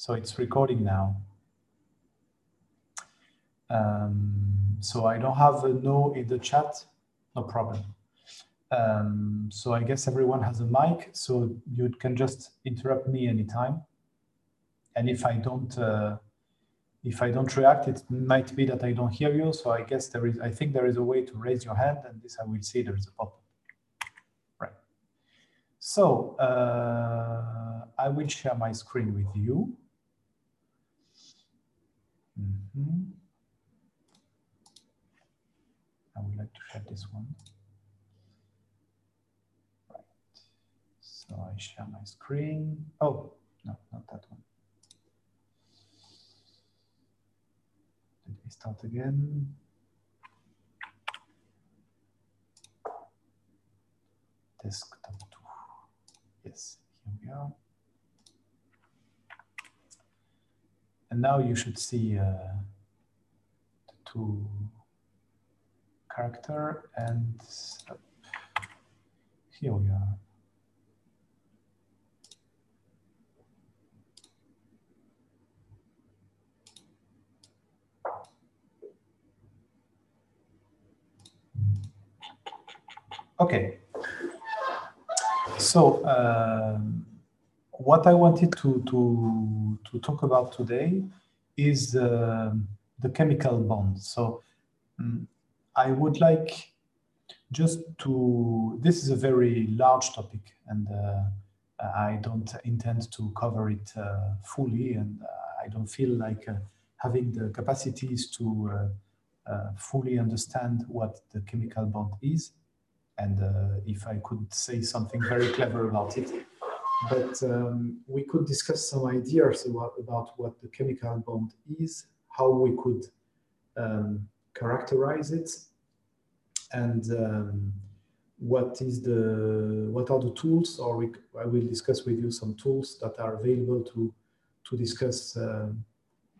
So it's recording now. Um, so I don't have a no in the chat, no problem. Um, so I guess everyone has a mic, so you can just interrupt me anytime. And if I don't, uh, if I don't react, it might be that I don't hear you. So I guess there is, I think there is a way to raise your hand and this I will see there is a pop-up. Right. So uh, I will share my screen with you. Mm -hmm. I would like to share this one. Right. So I share my screen. Oh, no, not that one. Let me start again. Desktop 2. Yes, here we are. And now you should see uh, the two character and here we are. Okay. So um, what I wanted to, to, to talk about today is uh, the chemical bond. So um, I would like just to, this is a very large topic and uh, I don't intend to cover it uh, fully and I don't feel like uh, having the capacities to uh, uh, fully understand what the chemical bond is and if I could say something very clever about it but um, we could discuss some ideas about, about, what the chemical bond is, how we could um, characterize it, and um, what is the what are the tools, or we, I will discuss with you some tools that are available to to discuss uh,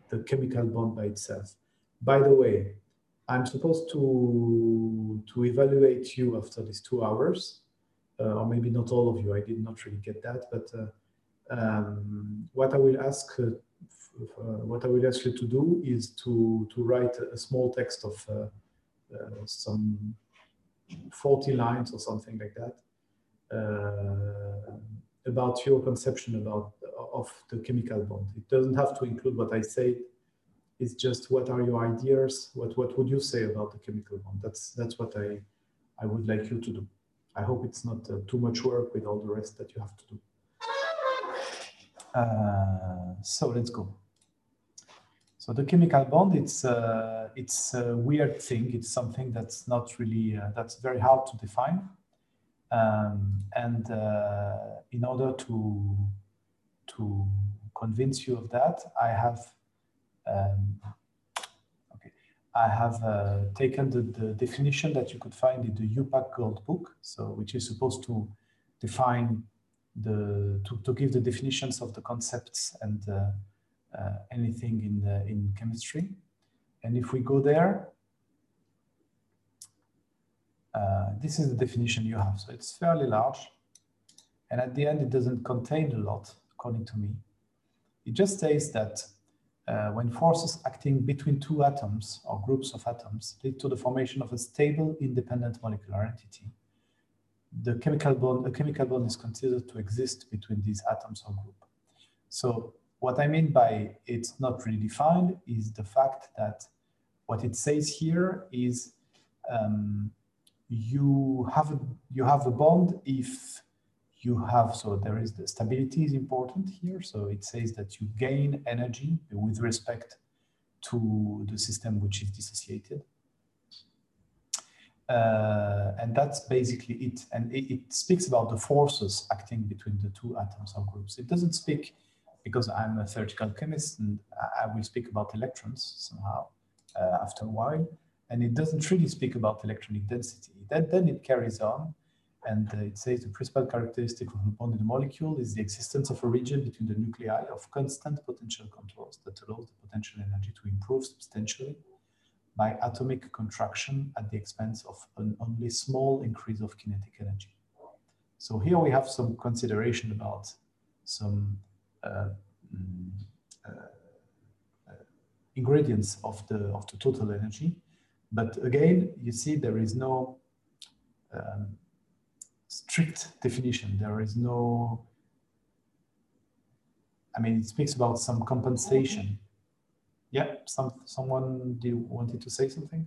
the chemical bond by itself. By the way, I'm supposed to to evaluate you after these two hours or maybe not all of you. I did not really get that, but uh, um, what I will ask uh, what I will ask you to do is to to write a small text of some 40 lines or something like that about your conception about of the chemical bond. It doesn't have to include what I say. It's just what are your ideas? What what would you say about the chemical bond? That's that's what I I would like you to do. I hope it's not uh, too much work with all the rest that you have to do. Uh, so let's go. So the chemical bond, it's uh, it's a weird thing. It's something that's not really uh, that's very hard to define. Um, and uh, in order to to convince you of that, I have um, I have uh, taken the, the, definition that you could find in the IUPAC Gold Book, so which is supposed to define the to, to give the definitions of the concepts and uh, uh, anything in the, in chemistry. And if we go there, uh, this is the definition you have. So it's fairly large, and at the end it doesn't contain a lot, according to me. It just says that when forces acting between two atoms or groups of atoms lead to the formation of a stable independent molecular entity, the chemical bond, a chemical bond is considered to exist between these atoms or group. So what I mean by it's not really defined is the fact that what it says here is um, you have a, you have a bond if you have, so there is the stability is important here. So it says that you gain energy with respect to the system which is dissociated. Uh, and that's basically it. And it, it, speaks about the forces acting between the two atoms or groups. It doesn't speak, because I'm a theoretical chemist and I will speak about electrons somehow uh, after a while. And it doesn't really speak about electronic density. That, then it carries on and uh, it says the principal characteristic of a bonded molecule is the existence of a region between the nuclei of constant potential contours that allows the potential energy to improve substantially by atomic contraction at the expense of an only small increase of kinetic energy. So here we have some consideration about some uh, mm, uh, ingredients of the of the total energy. But again, you see there is no um, strict definition. There is no. I mean, it speaks about some compensation. Yeah, some someone did wanted to say something.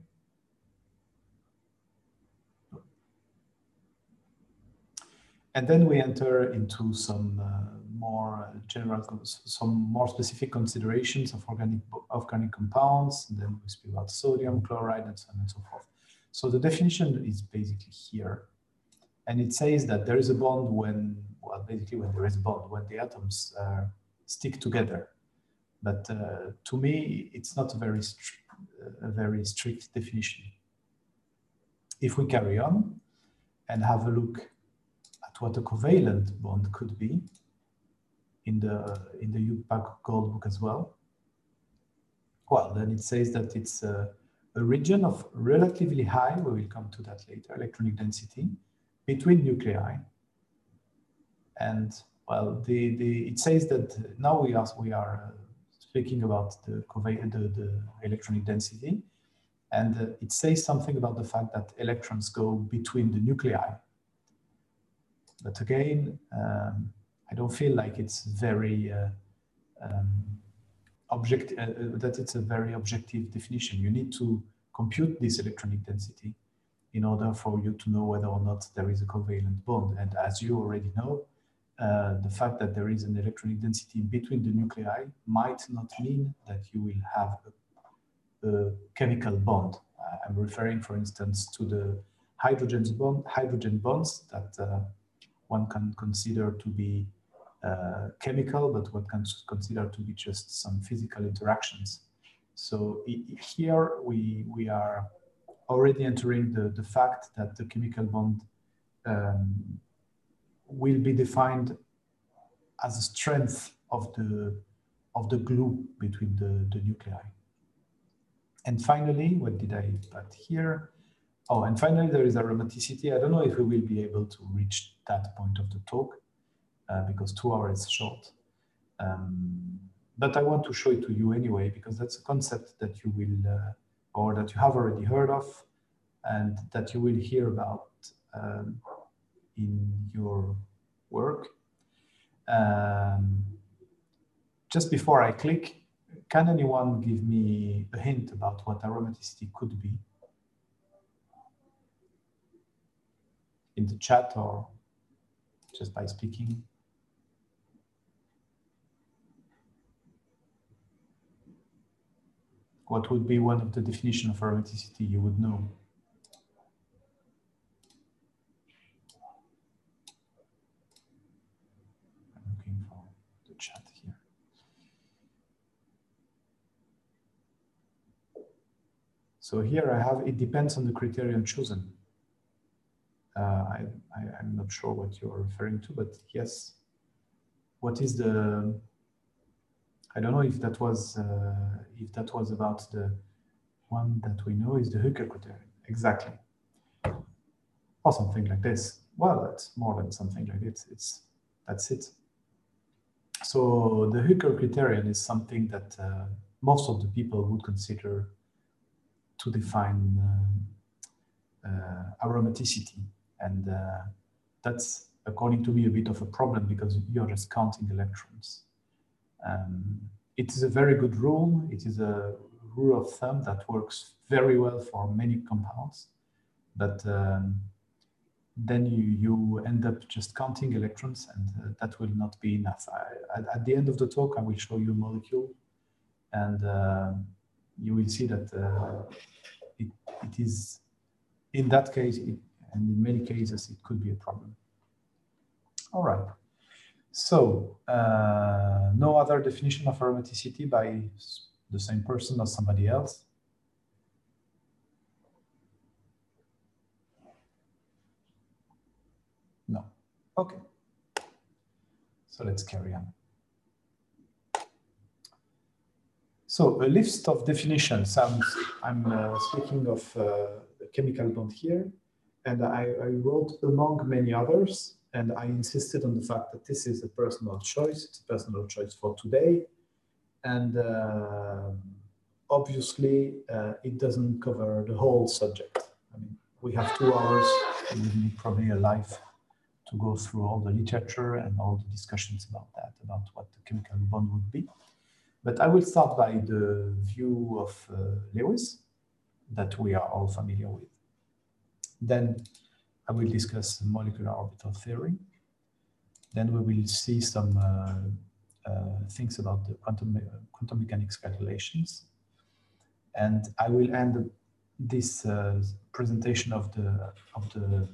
And then we enter into some uh, more general, some more specific considerations of organic, organic compounds. And then we speak about sodium, chloride, and so on and so forth. So the definition is basically here. And it says that there is a bond when, well, basically when there is a bond, when the atoms uh, stick together. But uh, to me, it's not a very, a very strict definition. If we carry on and have a look at what a covalent bond could be in the in the IUPAC Gold book as well. Well, then it says that it's a, a region of relatively high, we will come to that later, electronic density between nuclei. And well, the, the it says that now we are we are uh, speaking about the, the, the electronic density, and uh, it says something about the fact that electrons go between the nuclei but again, um, I don't feel like it's very uh, um, object uh, uh, that it's a very objective definition. You need to compute this electronic density in order for you to know whether or not there is a covalent bond. And as you already know, uh, the fact that there is an electronic density between the nuclei might not mean that you will have a, a chemical bond. I'm referring, for instance, to the hydrogen, bond, hydrogen bonds that uh, one can consider to be uh, chemical, but one can consider to be just some physical interactions. So here we, we are already entering the, the fact that the chemical bond um, will be defined as a strength of the, of the glue between the, the nuclei. And finally, what did I put here? Oh, and finally, there is aromaticity. I don't know if we will be able to reach that point of the talk uh, because two hours is short. Um, but I want to show it to you anyway, because that's a concept that you will, uh, or that you have already heard of, and that you will hear about um, in your work. Um, just before I click, can anyone give me a hint about what aromaticity could be? in the chat or just by speaking. What would be one of the definition of aromaticity you would know? I'm looking for the chat here. So here I have, it depends on the criterion chosen. Uh, I, I, am not sure what you're referring to, but yes. What is the, I don't know if that was, uh, if that was about the one that we know is the Hückel criterion. Exactly. Or something like this. Well, it's more than something like this. It's, that's it. So the Hückel criterion is something that uh, most of the people would consider to define uh, uh, aromaticity. And uh, that's, according to me, a bit of a problem because you're just counting electrons. Um, it is a very good rule. It is a rule of thumb that works very well for many compounds, but um, then you, you end up just counting electrons and uh, that will not be enough. I, at, at, the end of the talk, I will show you a molecule and uh, you will see that uh, it, it is, in that case, it, and in many cases, it could be a problem. All right. So uh, no other definition of aromaticity by the same person or somebody else. No. Okay. So let's carry on. So a list of definitions. I'm, I'm uh, speaking of uh, chemical bond here. And I, I wrote among many others, and I insisted on the fact that this is a personal choice. It's a personal choice for today. and uh, obviously uh, it doesn't cover the whole subject. I mean, we have two hours, probably a life to go through all the literature and all the discussions about that, about what the chemical bond would be. But I will start by the view of uh, Lewis that we are all familiar with. Then I will discuss molecular orbital theory. Then we will see some uh, uh, things about the quantum, quantum mechanics calculations. And I will end this uh, presentation of the, of the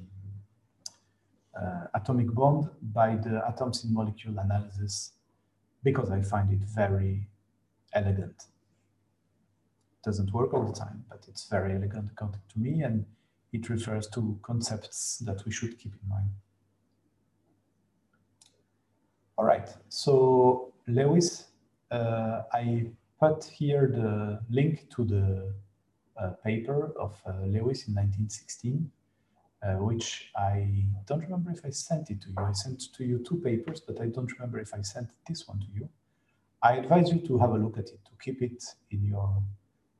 uh, atomic bond by the atoms in molecule analysis because I find it very elegant. Doesn't work all the time, but it's very elegant according to me, and it refers to concepts that we should keep in mind. All right, so Lewis, uh, I put here the link to the uh, paper of uh, Lewis in 1916, uh, which I don't remember if I sent it to you. I sent to you two papers, but I don't remember if I sent this one to you. I advise you to have a look at it, to keep it in your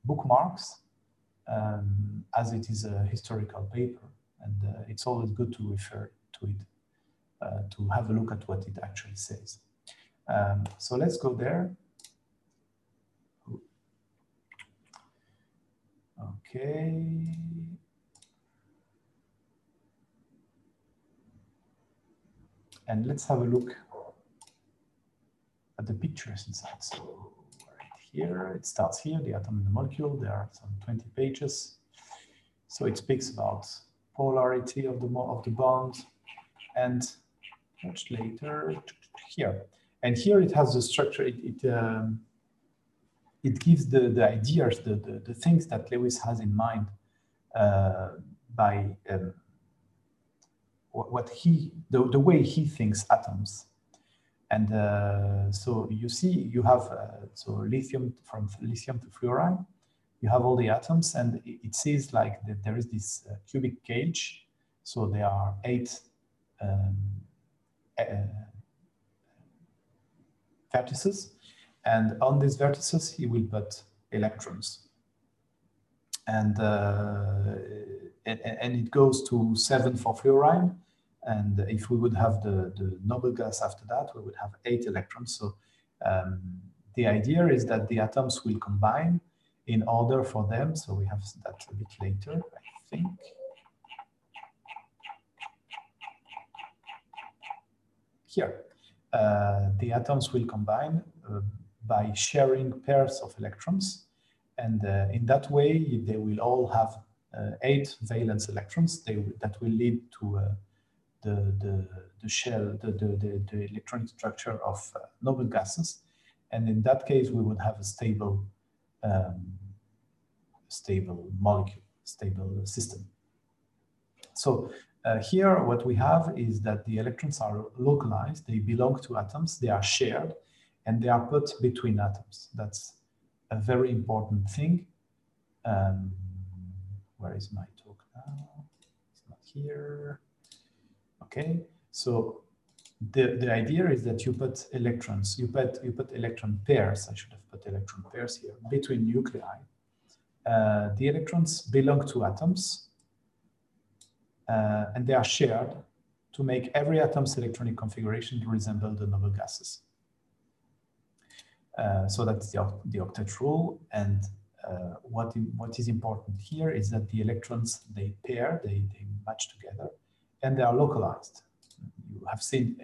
bookmarks, um, as it is a historical paper. And uh, it's always good to refer to it, uh, to have a look at what it actually says. Um, so let's go there. Okay. And let's have a look at the pictures inside. So here, it starts here, the atom and the molecule. There are some 20 pages. So it speaks about polarity of the of the bond, and much later here. And here it has the structure. It it, um, it gives the the ideas, the, the the things that Lewis has in mind uh, by um, what he the, the way he thinks atoms and uh, so you see, you have uh, so lithium from lithium to fluorine. You have all the atoms, and it says like that there is this uh, cubic cage. So there are eight um, uh, vertices, and on these vertices he will put electrons. And, uh, and, and it goes to seven for fluorine, and if we would have the, the noble gas after that, we would have eight electrons. So um, the idea is that the atoms will combine in order for them. So we have that a bit later, I think. Here, uh, the atoms will combine uh, by sharing pairs of electrons. And uh, in that way, they will all have uh, eight valence electrons they, that will lead to a the, the, the shell, the, the, the, electronic structure of uh, noble gases. And in that case, we would have a stable, um, stable molecule, stable system. So uh, here, what we have is that the electrons are localized, they belong to atoms, they are shared, and they are put between atoms. That's a very important thing. Um, where is my talk now? It's not here. Okay, so the, the idea is that you put electrons, you put, you put electron pairs, I should have put electron pairs here, between nuclei. Uh, the electrons belong to atoms uh, and they are shared to make every atom's electronic configuration resemble the noble gases. Uh, so that's the, the octet rule. And uh, what, what is important here is that the electrons, they pair, they, they match together and they are localized. You have seen,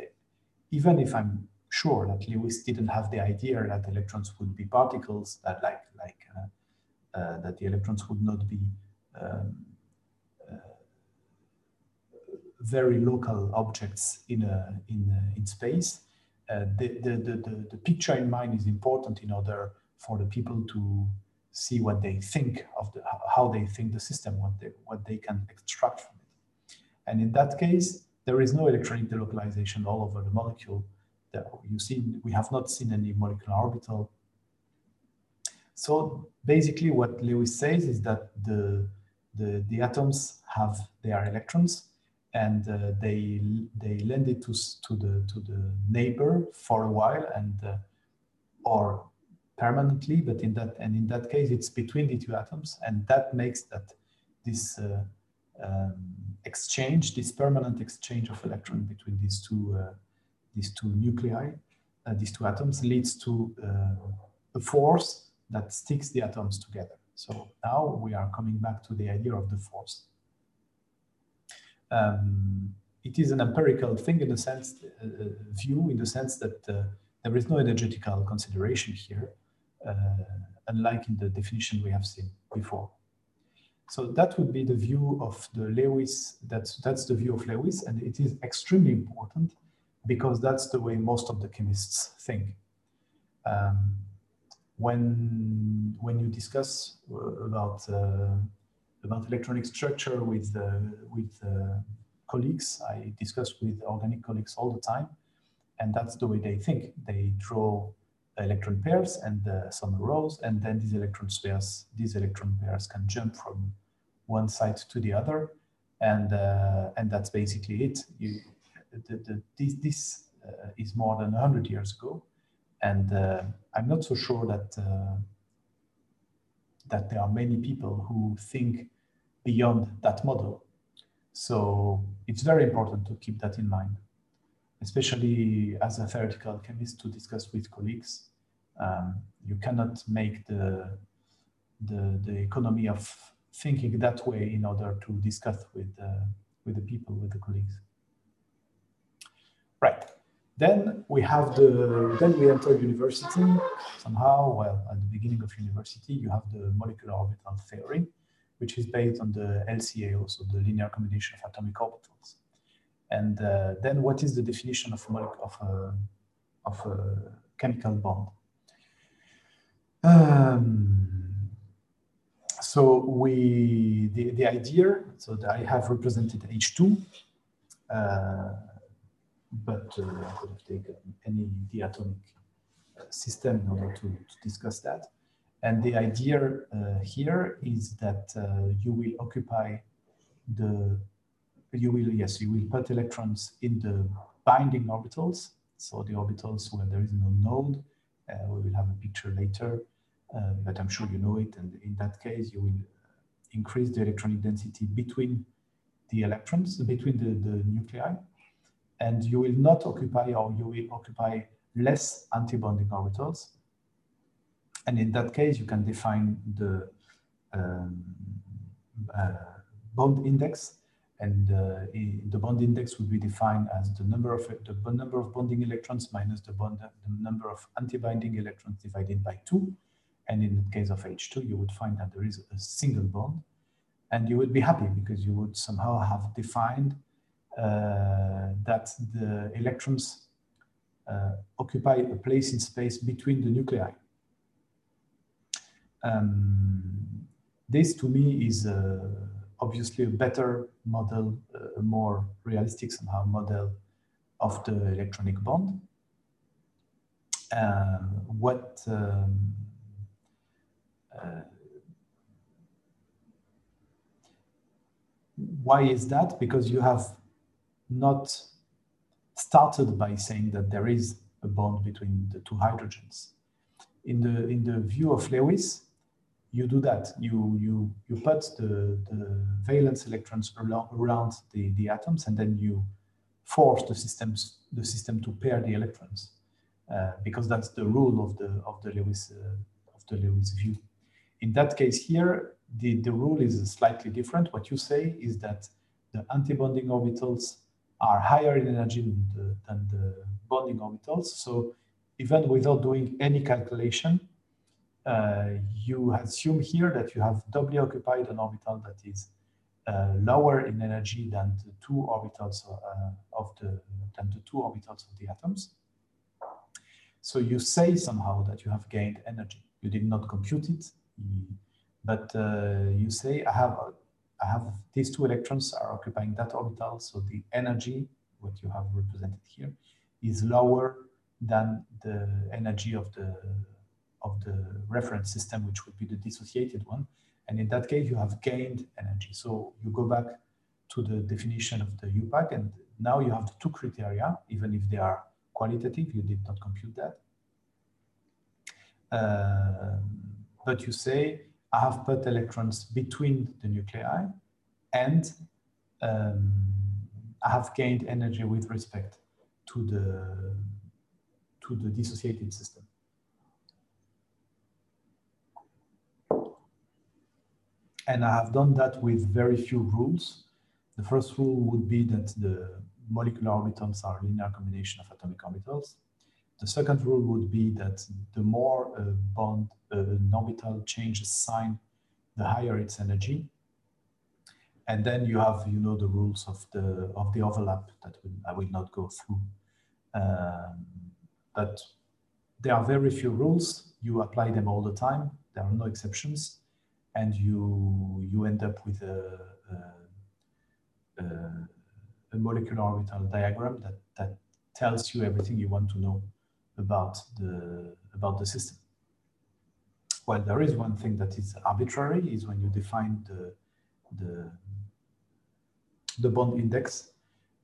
even if I'm sure that Lewis didn't have the idea that electrons would be particles, that like like uh, uh, that the electrons would not be um, uh, very local objects in a, in a, in space. Uh, the, the, the, the picture in mind is important in order for the people to see what they think of the how they think the system, what they what they can extract from and in that case, there is no electronic delocalization all over the molecule. That you see, we have not seen any molecular orbital. So basically what Lewis says is that the, the, the atoms have their electrons and uh, they, they lend it to, to, the, to the neighbor for a while and uh, or permanently, but in that and in that case, it's between the two atoms, and that makes that this uh, um, exchange, this permanent exchange of electron between these two uh, these two nuclei, uh, these two atoms, leads to uh, a force that sticks the atoms together. So now we are coming back to the idea of the force. Um, it is an empirical thing in the sense uh, view in the sense that uh, there is no energetical consideration here, uh, unlike in the definition we have seen before. So that would be the view of the Lewis, that's, that's the view of Lewis, and it is extremely important because that's the way most of the chemists think. Um, when, when you discuss uh, about, uh, about electronic structure with, uh, with uh, colleagues, I discuss with organic colleagues all the time, and that's the way they think. They draw electron pairs and some rows, and then these electron pairs, these electron pairs can jump from one side to the other, and uh, and that's basically it. You, the, the, this this uh, is more than hundred years ago, and uh, I'm not so sure that that there are many people who think beyond that model. So it's very important to keep that in mind especially as a theoretical chemist to discuss with colleagues. Um, you cannot make the, the, the economy of thinking that way in order to discuss with, uh, with the people, with the colleagues. Right. Then we have the, then we enter university somehow, well, at the beginning of university, you have the molecular orbital theory, which is based on the LCA, also the linear combination of atomic orbitals. And uh, then what is the definition of, of, a, of a chemical bond? Um, so we, the, the idea, so that I have represented H2, uh, but uh, I could have taken any diatomic uh, system in order to, to discuss that. And the idea uh, here is that uh, you will occupy the you will, yes, you will put electrons in the binding orbitals. So the orbitals where there is no node, uh, we will have a picture later, uh, but I'm sure you know it. And in that case, you will increase the electronic density between the electrons, between the, the nuclei, and you will not occupy or you will occupy less antibonding orbitals. And in that case, you can define the um, uh, bond index and uh, the bond index would be defined as the number of the number of bonding electrons minus the bond the number of antibinding electrons divided by two. And in the case of H2, you would find that there is a single bond, and you would be happy because you would somehow have defined uh, that the electrons uh, occupy a place in space between the nuclei. Um, this to me is a obviously a better model, a more realistic somehow model of the electronic bond. Uh, what um, uh, why is that? Because you have not started by saying that there is a bond between the two hydrogens. In the in the view of Lewis, you do that. You you you put the, the valence electrons around the, the atoms, and then you force the systems the system to pair the electrons, uh, because that's the rule of the of the Lewis uh, of the Lewis view. In that case here, the the rule is slightly different. What you say is that the antibonding orbitals are higher in energy than the, than the bonding orbitals. So even without doing any calculation, uh, you assume here that you have doubly occupied an orbital that is uh, lower in energy than the two orbitals uh, of the than the two orbitals of the atoms. So you say somehow that you have gained energy. You did not compute it, but uh, you say I have I have these two electrons are occupying that orbital, so the energy, what you have represented here, is lower than the energy of the of the reference system, which would be the dissociated one. And in that case, you have gained energy. So you go back to the definition of the IUPAC, and now you have the two criteria, even if they are qualitative, you did not compute that. Uh, but you say, I have put electrons between the nuclei and um, I have gained energy with respect to the, to the dissociated system. And I have done that with very few rules. The first rule would be that the molecular orbitals are linear combination of atomic orbitals. The second rule would be that the more a bond, uh, an orbital changes sign, the higher its energy. And then you have, you know, the rules of the of the overlap that I will not go through. Um, but there are very few rules. You apply them all the time. There are no exceptions, and you you end up with a, a, a molecular orbital diagram that that tells you everything you want to know about the about the system. Well, there is one thing that is arbitrary is when you define the the the bond index.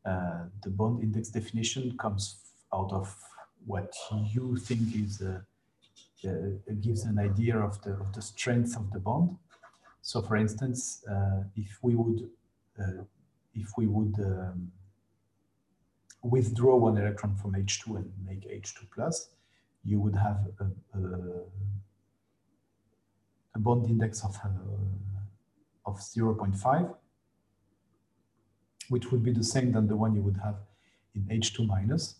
Uh, the bond index definition comes out of what you think is uh, uh, gives an idea of the of the strength of the bond. So, for instance, uh, if we would if we would um, withdraw one electron from H2 and make H2 plus, you would have a, a, a bond index of, uh, of 0.5, which would be the same than the one you would have in H2 minus.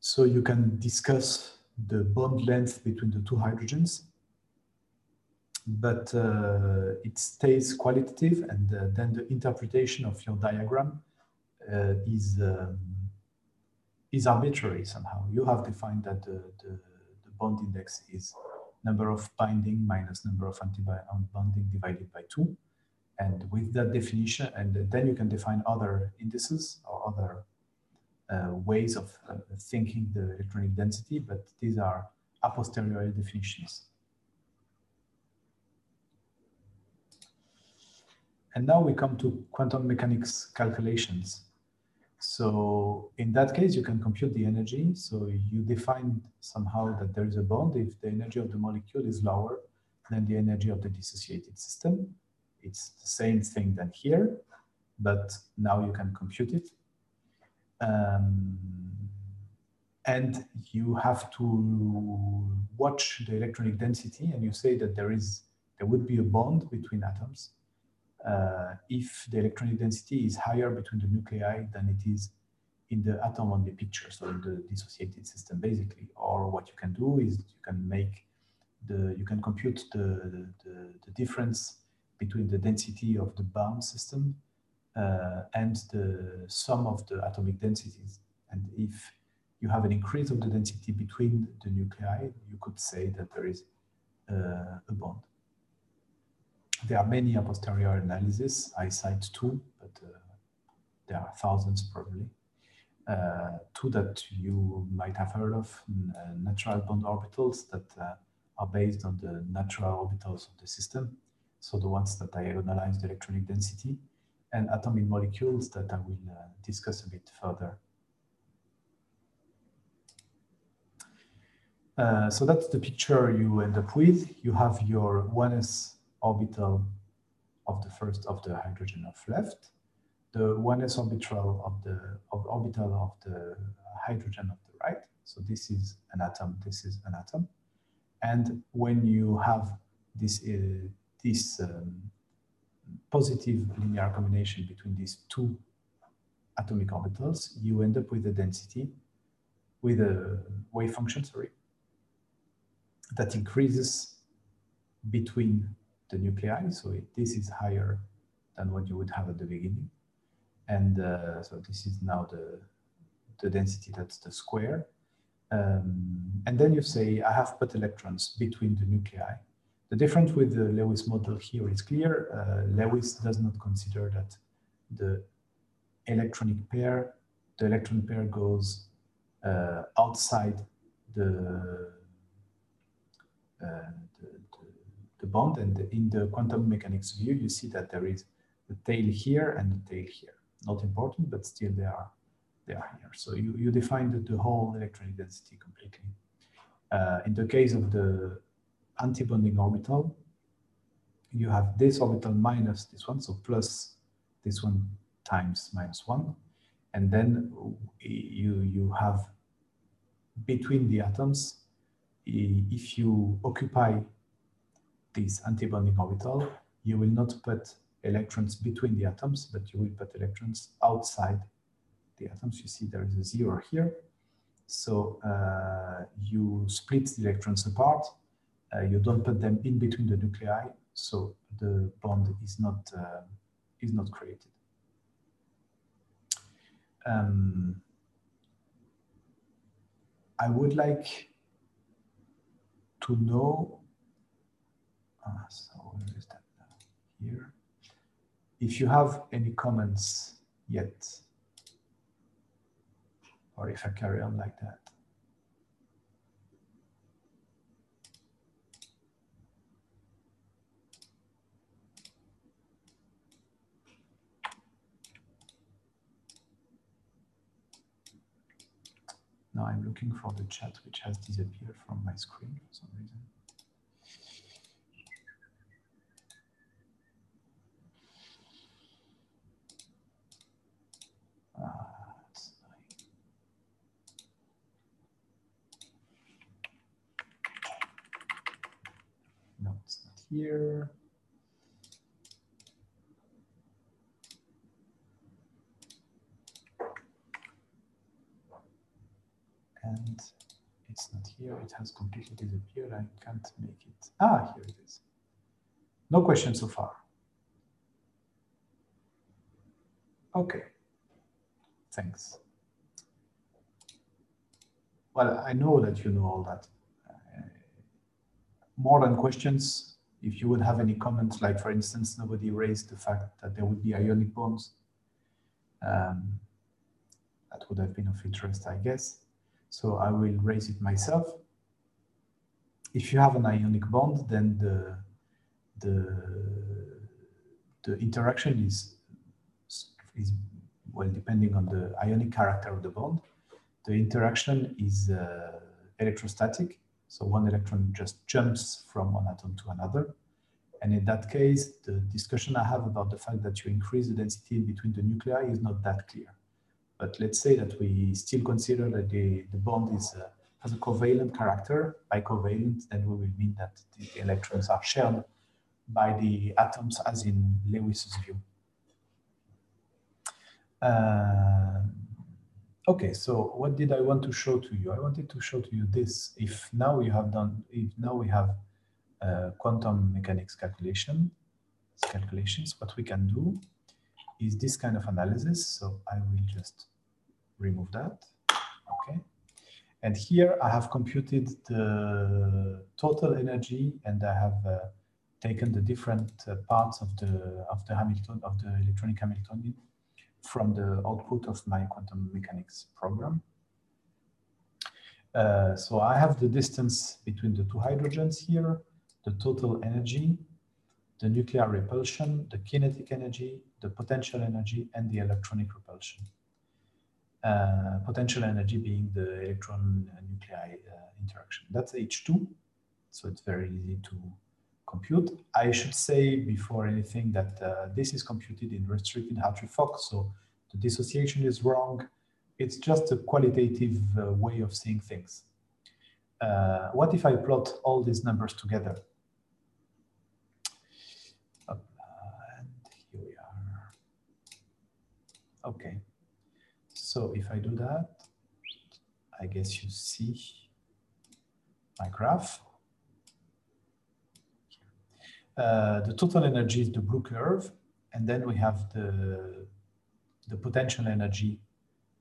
So you can discuss the bond length between the two hydrogens, but uh, it stays qualitative and uh, then the interpretation of your diagram uh, is um, is arbitrary somehow. You have defined that the, the, the, bond index is number of binding minus number of anti-bonding divided by two. And with that definition, and then you can define other indices or other uh, ways of uh, thinking the electronic density, but these are a posteriori definitions. And now we come to quantum mechanics calculations. So in that case, you can compute the energy. So you define somehow that there is a bond if the energy of the molecule is lower than the energy of the dissociated system. It's the same thing than here, but now you can compute it. Um, and you have to watch the electronic density and you say that there is there would be a bond between atoms uh, if the electronic density is higher between the nuclei than it is in the atom on the picture, so in the dissociated system, basically. Or what you can do is you can make the, you can compute the, the, the difference between the density of the bound system uh, and the sum of the atomic densities. And if you have an increase of the density between the nuclei, you could say that there is uh, a bond. There are many a posteriori analyses. I cite two, but uh, there are thousands probably. Uh, two that you might have heard of, uh, natural bond orbitals that uh, are based on the natural orbitals of the system. So the ones that diagonalize the electronic density and atomic molecules that I will uh, discuss a bit further. Uh, so that's the picture you end up with. You have your 1s orbital of the first of the hydrogen of left, the 1s orbital of the of orbital of the hydrogen of the right. So this is an atom, this is an atom. And when you have this, uh, this um, positive linear combination between these two atomic orbitals, you end up with a density, with a wave function, sorry, that increases between the nuclei. So it, this is higher than what you would have at the beginning. And uh, so this is now the, the density, that's the square. Um, and then you say, I have put electrons between the nuclei. The difference with the Lewis model here is clear. Uh, Lewis does not consider that the electronic pair, the electron pair goes uh, outside the, uh, the bond. And in the quantum mechanics view, you see that there is the tail here and the tail here. Not important, but still they are they are here. So you, you define the, the whole electronic density completely. Uh, in the case of the antibonding orbital, you have this orbital minus this one, so plus this one times minus one. And then you, you have between the atoms, if you occupy this antibonding orbital, you will not put electrons between the atoms, but you will put electrons outside the atoms. You see there is a zero here. So uh, you split the electrons apart. Uh, you don't put them in between the nuclei, so the bond is not uh, is not created. Um, I would like to know. So that? Here. If you have any comments yet or if I carry on like that. Now I'm looking for the chat which has disappeared from my screen for some reason. Uh, here. And it's not here, it has completely disappeared. I can't make it. Ah, here it is. No questions so far. Okay, thanks. Well, I know that you know all that. Uh, more than questions, if you would have any comments, like for instance, nobody raised the fact that there would be ionic bonds, um, that would have been of interest, I guess. So I will raise it myself. If you have an ionic bond, then the the the interaction is is well depending on the ionic character of the bond. The interaction is uh, electrostatic, so one electron just jumps from one atom to another. And in that case, the discussion I have about the fact that you increase the density between the nuclei is not that clear. But let's say that we still consider that the, the bond is uh, has a covalent character. By covalent, then we will mean that the electrons are shared by the atoms as in Lewis's view. Uh, Okay, so what did I want to show to you? I wanted to show to you this. If now we have done, if now we have uh, quantum mechanics calculation, calculations, what we can do is this kind of analysis. So I will just remove that. Okay. And here I have computed the total energy and I have uh, taken the different uh, parts of the of the Hamilton of the electronic Hamiltonian from the output of my quantum mechanics program. Uh, so I have the distance between the two hydrogens here, the total energy, the nuclear repulsion, the kinetic energy, the potential energy, and the electronic repulsion. Uh, potential energy being the electron nuclei uh, interaction. That's H2, so it's very easy to compute. I should say before anything that uh, this is computed in restricted Hartree-Fock, so the dissociation is wrong. It's just a qualitative uh, way of seeing things. Uh, what if I plot all these numbers together? And here we are. Okay. So if I do that, I guess you see my graph. Uh, the total energy is the blue curve, and then we have the, the potential energy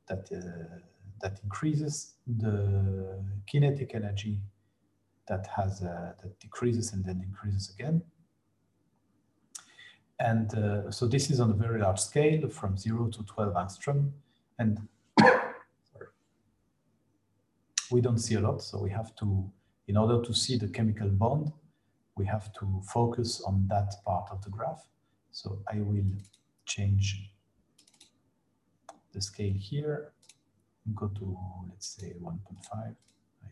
that, uh, that increases, the kinetic energy that, has, uh, that decreases and then increases again. And uh, so this is on a very large scale from 0 to 12 angstrom. And we don't see a lot, so we have to, in order to see the chemical bond, we have to focus on that part of the graph. So I will change the scale here, go to, let's say 1.5, I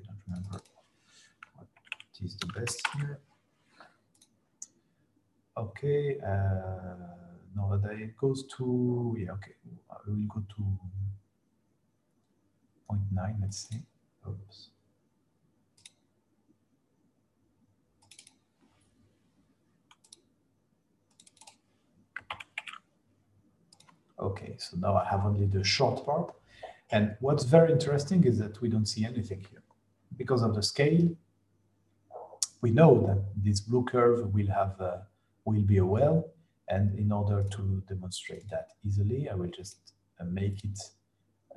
don't remember. What is the best here. Okay, uh, that it goes to, yeah, okay, we will go to 0.9, let's see. Oops. Okay, so now I have only the short part. And what's very interesting is that we don't see anything here. Because of the scale, we know that this blue curve will have a, will be a well. And in order to demonstrate that easily, I will just uh, make it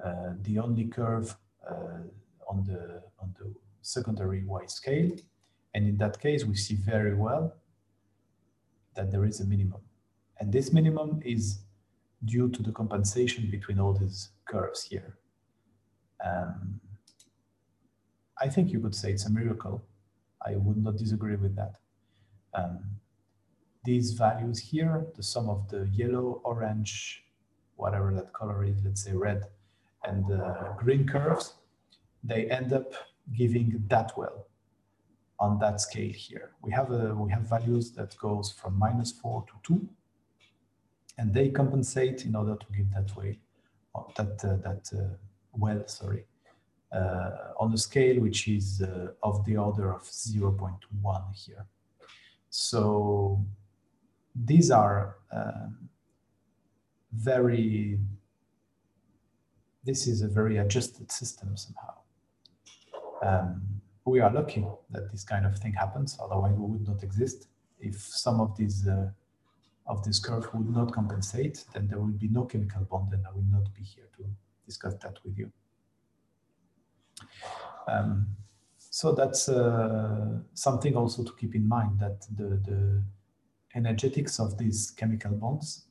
uh, the only curve uh, on the on the secondary y scale. And in that case, we see very well that there is a minimum. And this minimum is due to the compensation between all these curves here. Um, I think you could say it's a miracle. I would not disagree with that. Um, these values here, the sum of the yellow, orange, whatever that color is, let's say red, and the green curves, they end up giving that well on that scale here. We have a, we have values that goes from minus four to two, and they compensate in order to give that way, uh, that uh, that uh, well, sorry, uh, on a scale which is uh, of the order of 0.1 here. So these are um, very, this is a very adjusted system somehow. Um, we are lucky that this kind of thing happens, otherwise we would not exist. If some of these uh, of this curve would not compensate, then there will be no chemical bond and I will not be here to discuss that with you. Um, so that's uh, something also to keep in mind that the, the energetics of these chemical bonds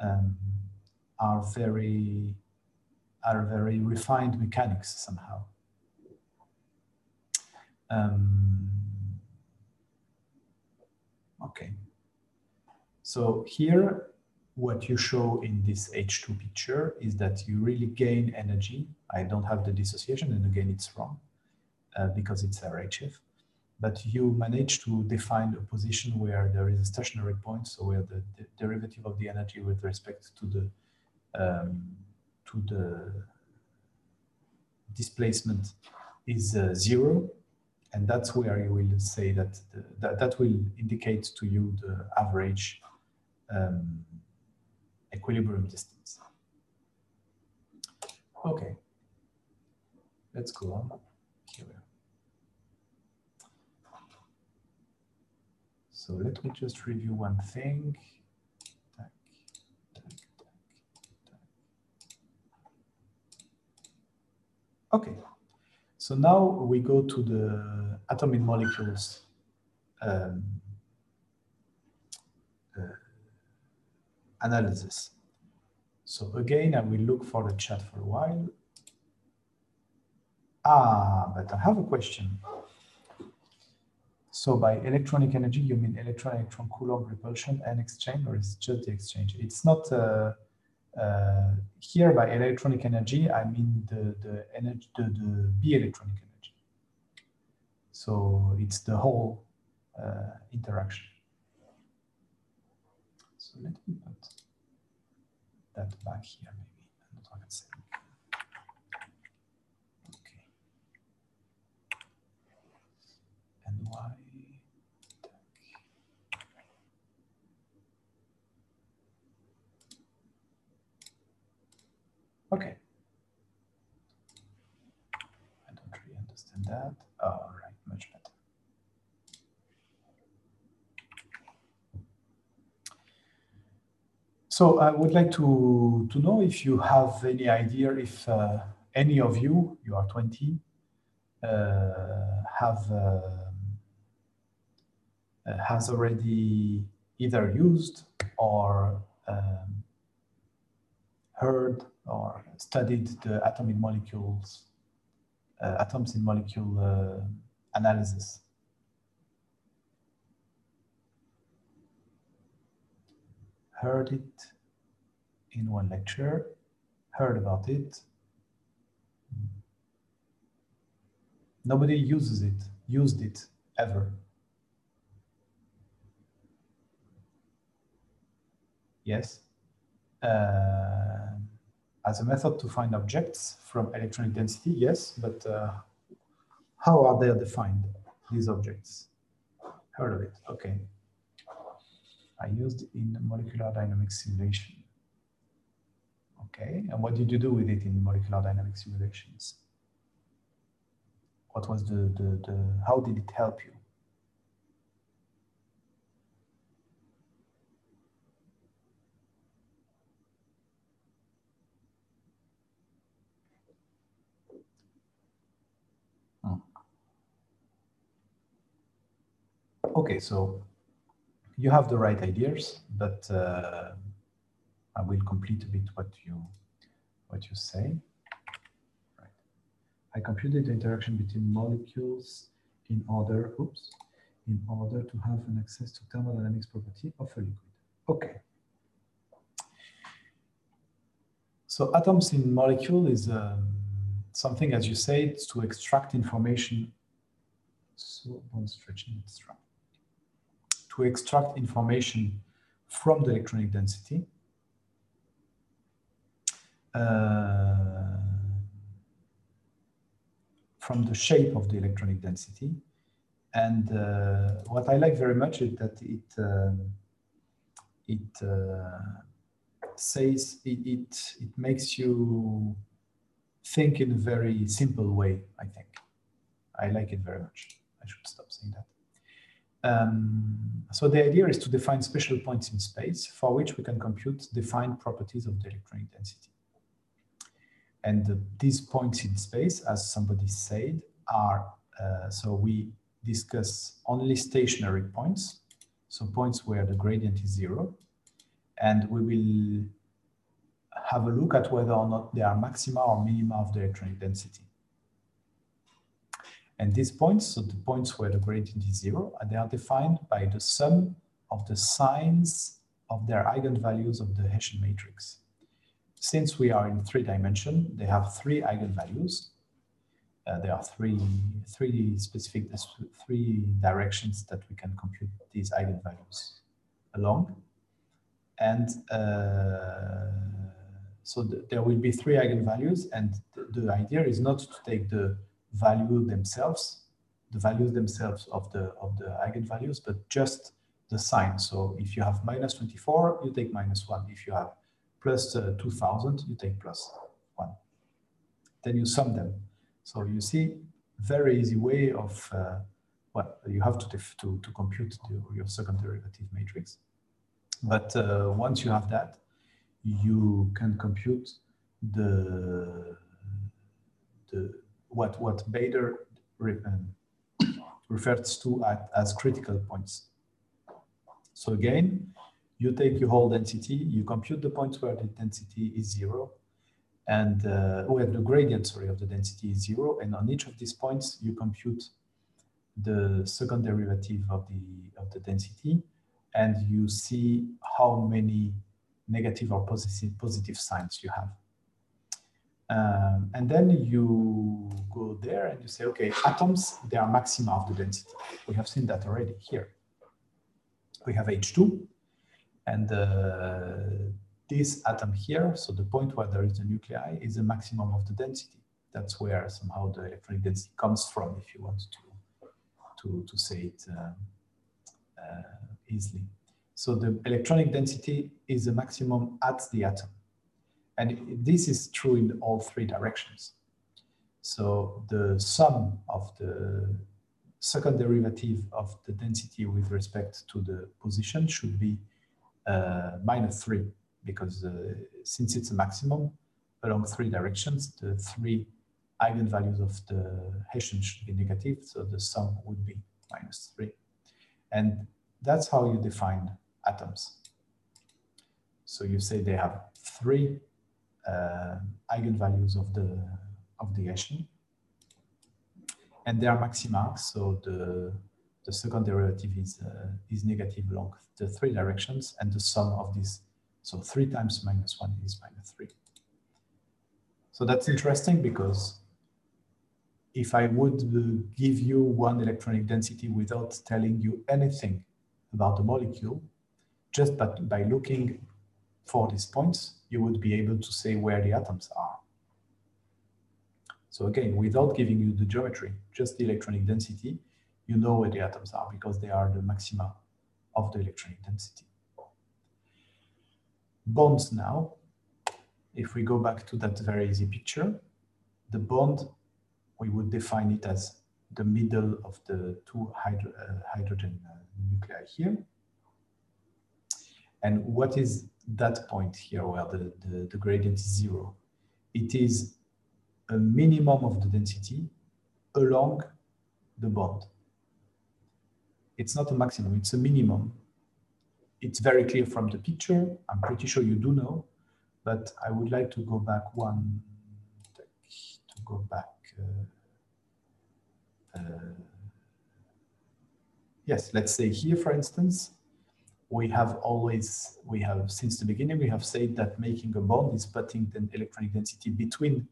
um, are very are very refined mechanics somehow. Um, okay. So here, what you show in this H2 picture is that you really gain energy. I don't have the dissociation, and again, it's wrong uh, because it's RHF. But you manage to define a position where there is a stationary point, so where the, the derivative of the energy with respect to the um, to the displacement is uh, zero, and that's where you will say that the, that, that will indicate to you the average um, equilibrium distance. Okay, let's go on. Here we are. So let me just review one thing. Okay, so now we go to the atom in molecules um, analysis. So again, I will look for the chat for a while. Ah, but I have a question. So by electronic energy, you mean electron-electron Coulomb repulsion and exchange, or is just the exchange? It's not uh, uh, here by electronic energy. I mean the the energy, the, the B electronic energy. So it's the whole uh, interaction. So let me put that back here, maybe. And I can say. Okay. And why? Okay. I don't really understand that. All right, much better. So I would like to, to know if you have any idea if uh, any of you, you are 20, uh, have uh, has already either used or um, heard or studied the atomic molecules, uh, atoms in molecule uh, analysis. heard it in one lecture, heard about it. Nobody uses it, used it ever. Yes. Uh, as a method to find objects from electronic density, yes, but uh, how are they defined, these objects? Heard of it, okay. I used in molecular dynamics simulation. Okay, and what did you do with it in molecular dynamics simulations? What was the, the, the how did it help you? Hmm. Okay, so you have the right ideas, but uh, I will complete a bit what you what you say. Right. I computed the interaction between molecules in order, oops, in order to have an access to thermodynamics property of a liquid. Okay. So atoms in molecule is um, something, as you say, to extract information. So bond stretching extract. To extract information from the electronic density uh, from the shape of the electronic density. And uh, what I like very much is that it uh, it says it, it it makes you think in a very simple way. I think I like it very much. I should stop saying that. Um, so the idea is to define special points in space for which we can compute defined properties of the electronic density. And these points in space, as somebody said, are, uh, so we discuss only stationary points, so points where the gradient is zero, and we will have a look at whether or not they are maxima or minima of the electronic density. And these points, so the points where the gradient is zero, they are defined by the sum of the signs of their eigenvalues of the Hessian matrix. Since we are in three dimension, they have three eigenvalues. Uh, there are three, three specific, three directions that we can compute these eigenvalues along. And uh, so th there will be three eigenvalues and th the idea is not to take the value themselves, the values themselves of the, of the eigenvalues, but just the sign. So if you have minus 24, you take minus one. If you have plus uh, 2000, you take plus one. Then you sum them. So you see, very easy way of, uh, well, you have to, to, to compute the, your second derivative matrix. But uh, once you have that, you can compute the, the what, what Bader re, um, refers to as critical points. So again, you take your whole density, you compute the points where the density is zero, and uh, where the gradient, sorry, of the density is zero, and on each of these points, you compute the second derivative of the of the density, and you see how many negative or positive positive signs you have. Um, and then you go there and you say, okay, atoms, they are maxima of the density. We have seen that already here. We have H2, and uh, this atom here, so the point where there is the nuclei, is the maximum of the density. That's where somehow the electronic density comes from, if you want to, to, to say it um, uh, easily. So the electronic density is the maximum at the atom. And this is true in all three directions. So the sum of the second derivative of the density with respect to the position should be uh, minus 3 because uh, since it's a maximum along three directions, the three eigenvalues of the Hessian should be negative, so the sum would be minus 3. And that's how you define atoms. So you say they have three eigenvalues of the of the Hessian, and they are maxima. So the the second derivative is, uh, is negative along the three directions, and the sum of these, so 3 times minus 1 is minus 3. So that's interesting because if I would uh, give you one electronic density without telling you anything about the molecule, just by, by looking for these points, you would be able to say where the atoms are. So again, without giving you the geometry, just the electronic density, you know where the atoms are because they are the maxima of the electronic density. Bonds now, if we go back to that very easy picture, the bond, we would define it as the middle of the two hydro, uh, hydrogen uh, nuclei here. And what is that point here where the, the, the gradient is zero? It is a minimum of the density along the bond. It's not a maximum, it's a minimum. It's very clear from the picture. I'm pretty sure you do know, but I would like to go back one, to go back. Uh, uh, yes, let's say here, for instance, we have always, we have since the beginning, we have said that making a bond is putting the electronic density between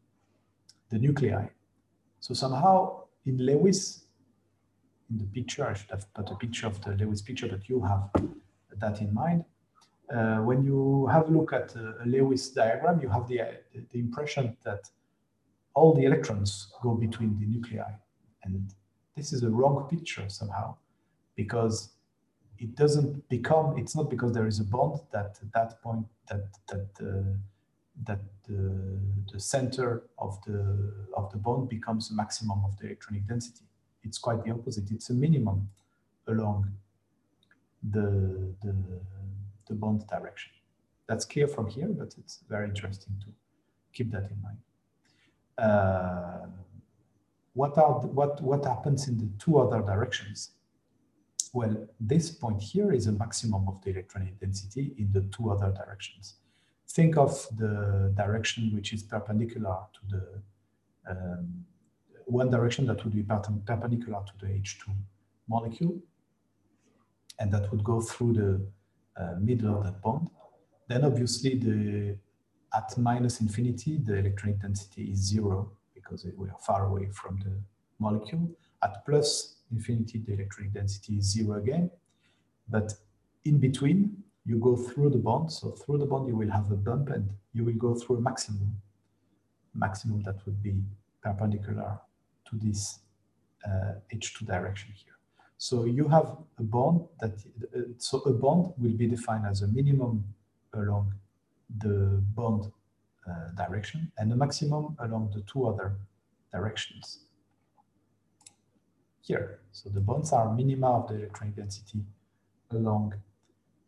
the nuclei. So somehow in Lewis, in the picture, I should have put a picture of the Lewis picture, but you have that in mind. Uh, when you have a look at a Lewis diagram, you have the, the impression that all the electrons go between the nuclei. And this is a wrong picture somehow, because it doesn't become, it's not because there is a bond that at that point that, that uh, that the, the center of the, of the bond becomes the maximum of the electronic density. It's quite the opposite. It's a minimum along the, the, the bond direction. That's clear from here, but it's very interesting to keep that in mind. Uh, what are the, what what happens in the two other directions? Well, this point here is a maximum of the electronic density in the two other directions think of the direction which is perpendicular to the um, one direction that would be perpendicular to the H2 molecule, and that would go through the uh, middle of that bond. Then obviously the at minus infinity, the electronic density is zero because we are far away from the molecule. At plus infinity, the electric density is zero again. But in between, you go through the bond. So through the bond, you will have a bump and you will go through a maximum. Maximum that would be perpendicular to this uh, H2 direction here. So you have a bond that, uh, so a bond will be defined as a minimum along the bond uh, direction and a maximum along the two other directions here. So the bonds are minima of the electronic density along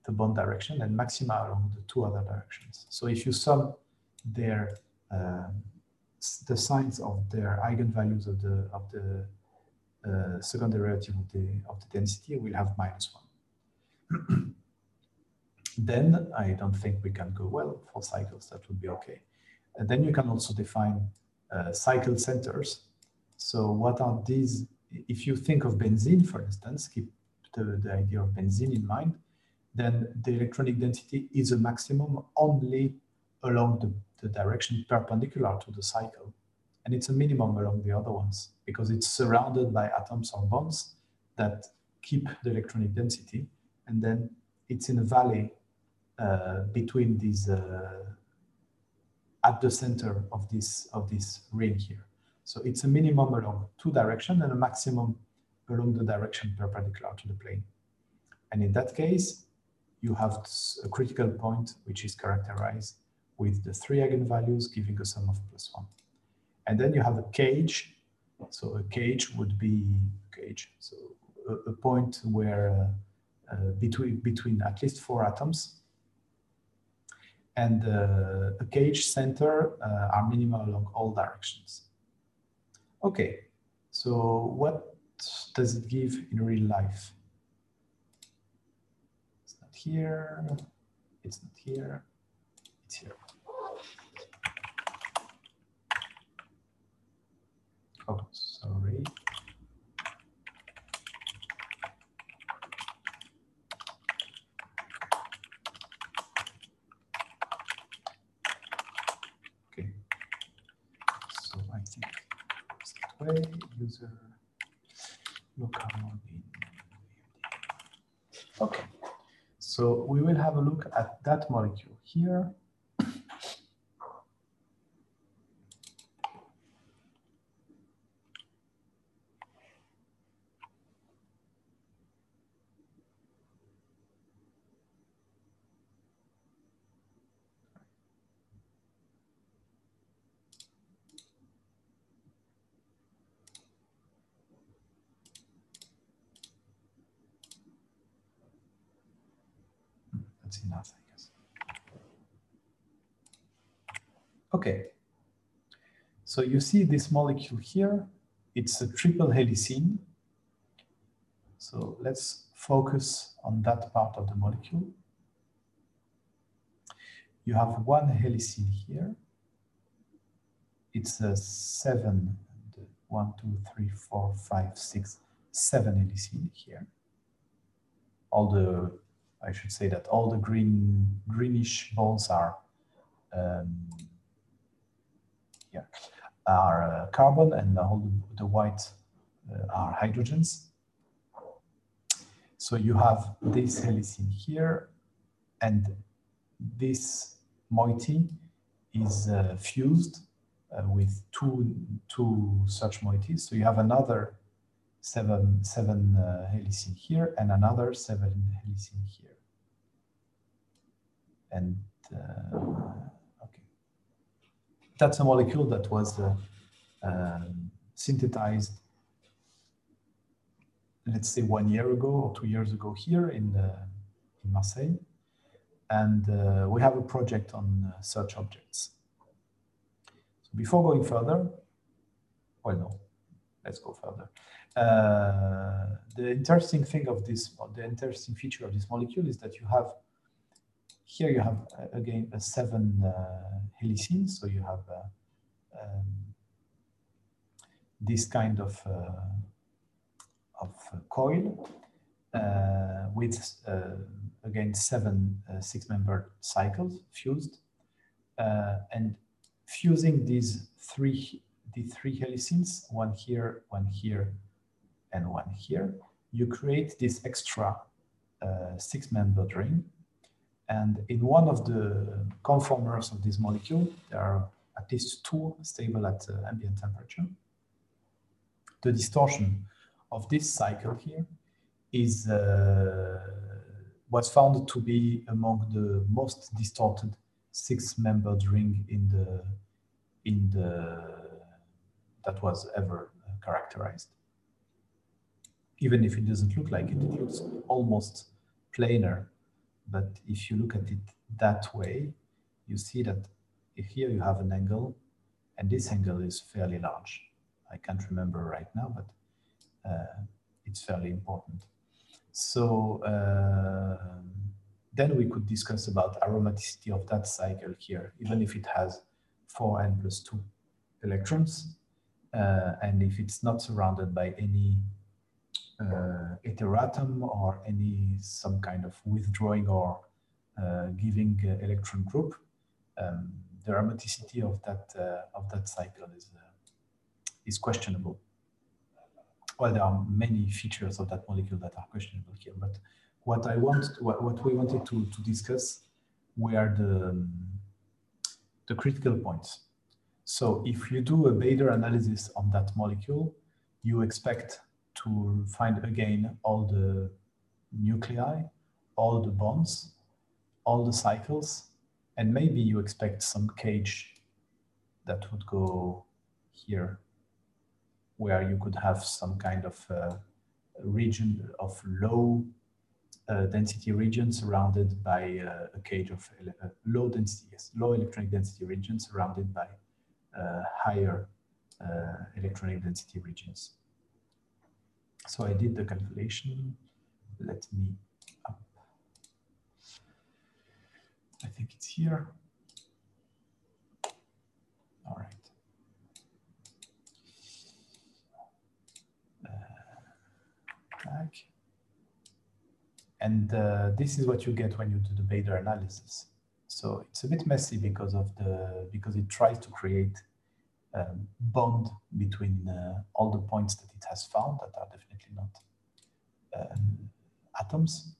the bond direction and maxima along the two other directions. So if you sum their um, the signs of their eigenvalues of the of the uh, second derivative of the of the density, we'll have minus one. then I don't think we can go well for cycles. That would be okay. And then you can also define uh, cycle centers. So what are these? If you think of benzene, for instance, keep the, the idea of benzene in mind then the electronic density is a maximum only along the, the direction perpendicular to the cycle. And it's a minimum along the other ones because it's surrounded by atoms or bonds that keep the electronic density. And then it's in a valley uh, between these, uh, at the center of this, of this ring here. So it's a minimum along two directions and a maximum along the direction perpendicular to the plane. And in that case, you have a critical point which is characterized with the three eigenvalues giving a sum of plus one. And then you have a cage. So a cage would be a cage. So a, a point where uh, uh, between, between at least four atoms and uh, a cage center uh, are minimal along all directions. Okay, so what does it give in real life? It's not here. It's not here. It's here. Oh, sorry. Okay. So I think that way user local in Okay. So we will have a look at that molecule here. Enough, I guess. Okay. So you see this molecule here, it's a triple helicene. So let's focus on that part of the molecule. You have one helicene here. It's a seven, one, two, three, four, five, six, seven helicene here. All the I should say that all the green greenish balls are um, yeah are uh, carbon and all the, the white uh, are hydrogens. So you have this helicene here and this moiety is uh, fused uh, with two, two such moieties. So you have another seven, seven uh, here and another seven helicene here and uh, okay, that's a molecule that was uh, um, synthesized, let's say one year ago or two years ago here in, in Marseille. And uh, we have a project on such objects. So before going further, well, no, let's go further. Uh, the interesting thing of this, the interesting feature of this molecule is that you have here you have, uh, again, a seven uh, helicene. So you have uh, um, this kind of, of coil with, again, seven six-membered cycles fused. and fusing these three the three helicenes, one here, one here, and one here, you create this extra uh, six-membered ring and in one of the conformers of this molecule, there are at least two stable at uh, ambient temperature. The distortion of this cycle here is uh, was found to be among the most distorted six-membered ring in the in the that was ever uh, characterized. Even if it doesn't look like it, it looks almost planar but if you look at it that way, you see that here you have an angle, and this angle is fairly large. I can't remember right now, but uh, it's fairly important. So uh, then we could discuss about aromaticity of that cycle here, even if it has 4n plus 2 electrons, uh, and if it's not surrounded by any uh, heteroatom or any some kind of withdrawing or uh, giving uh, electron group, um, the aromaticity of that of that cycle is is questionable. Well, there are many features of that molecule that are questionable here, but what I want, what, what we wanted to, to discuss were the, um, the critical points. So if you do a Bader analysis on that molecule, you expect to find again all the nuclei, all the bonds, all the cycles, and maybe you expect some cage that would go here, where you could have some kind of uh, region of low uh, density region surrounded by uh, a cage of uh, low density, yes, low electronic density regions surrounded by uh, higher uh, electronic density regions. So I did the calculation. Let me up. I think it's here. All right. Uh. And uh, this is what you get when you do the Bader analysis. So it's a bit messy because of the because it tries to create um, bond between uh, all the points that it has found that are definitely not um, atoms.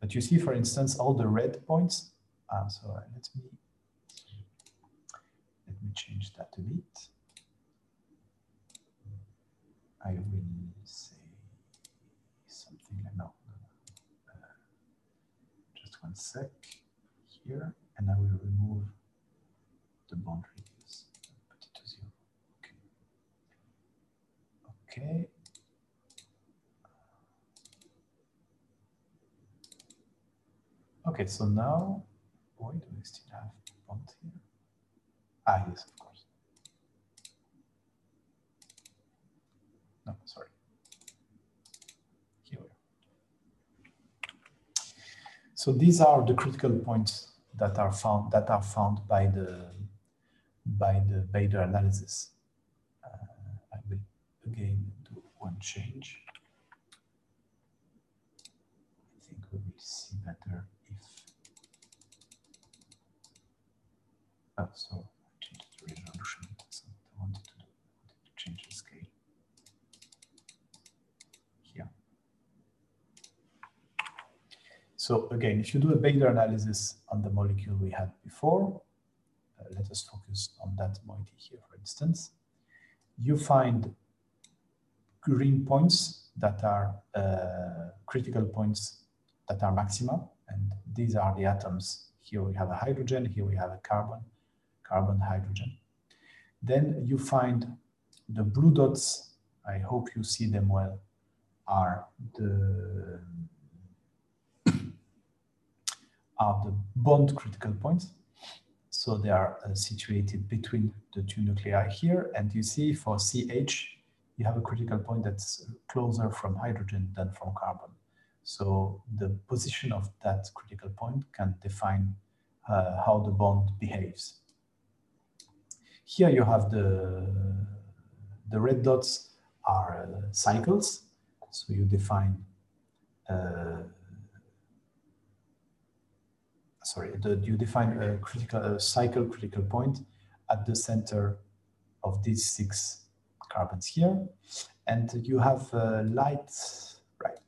But you see, for instance, all the red points. Ah, so uh, let me let me change that a bit. I will say something no, uh, just one sec here, and I will remove the bond radius. Put it to zero. Okay. Okay. So now, why do we still have bond here? Ah, yes, of course. No, sorry. Here we are. So these are the critical points that are found that are found by the by the Bader analysis. Again do one change. I think we will see better if. Oh, so I changed the resolution. What I wanted to do. Wanted to change the scale. Here. So again, if you do a Bader analysis on the molecule we had before, uh, let us focus on that moiety here, for instance. You find green points that are uh, critical points that are maxima, and these are the atoms. Here we have a hydrogen, here we have a carbon, carbon, hydrogen. Then you find the blue dots, I hope you see them well, are the, are the bond critical points. So they are uh, situated between the two nuclei here. And you see for CH, you have a critical point that's closer from hydrogen than from carbon. So the position of that critical point can define uh, how the bond behaves. Here you have the, the red dots are uh, cycles. So you define, uh, sorry, the, you define a critical a cycle critical point at the center of these six carbons here. And you have a light, right,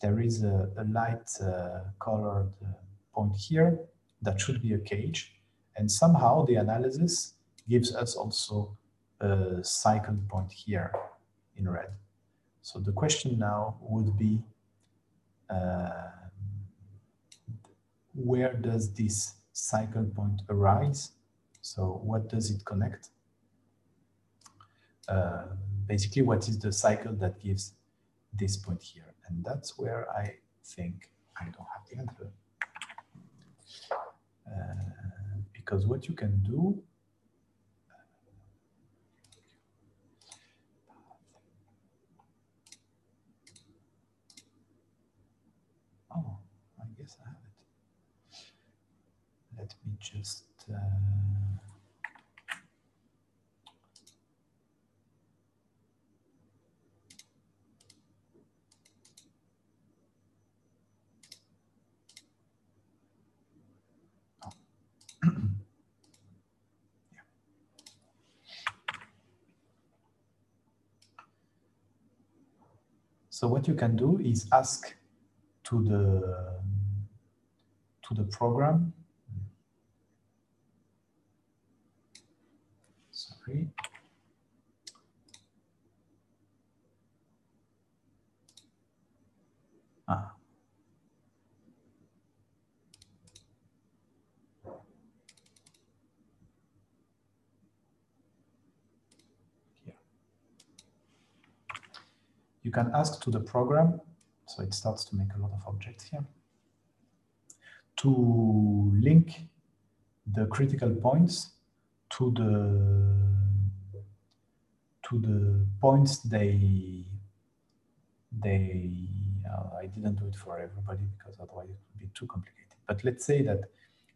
there is a, a light uh, colored uh, point here that should be a cage. And somehow the analysis gives us also a cycle point here in red. So the question now would be, uh, where does this cycle point arise? So what does it connect? Uh, basically, what is the cycle that gives this point here? And that's where I think I don't have the answer. Uh, because what you can do Oh, I guess I have it. let me just uh, So what you can do is ask to the to the program Great. You can ask to the program, so it starts to make a lot of objects here, to link the critical points to the to the points they they uh, I didn't do it for everybody because otherwise it would be too complicated. But let's say that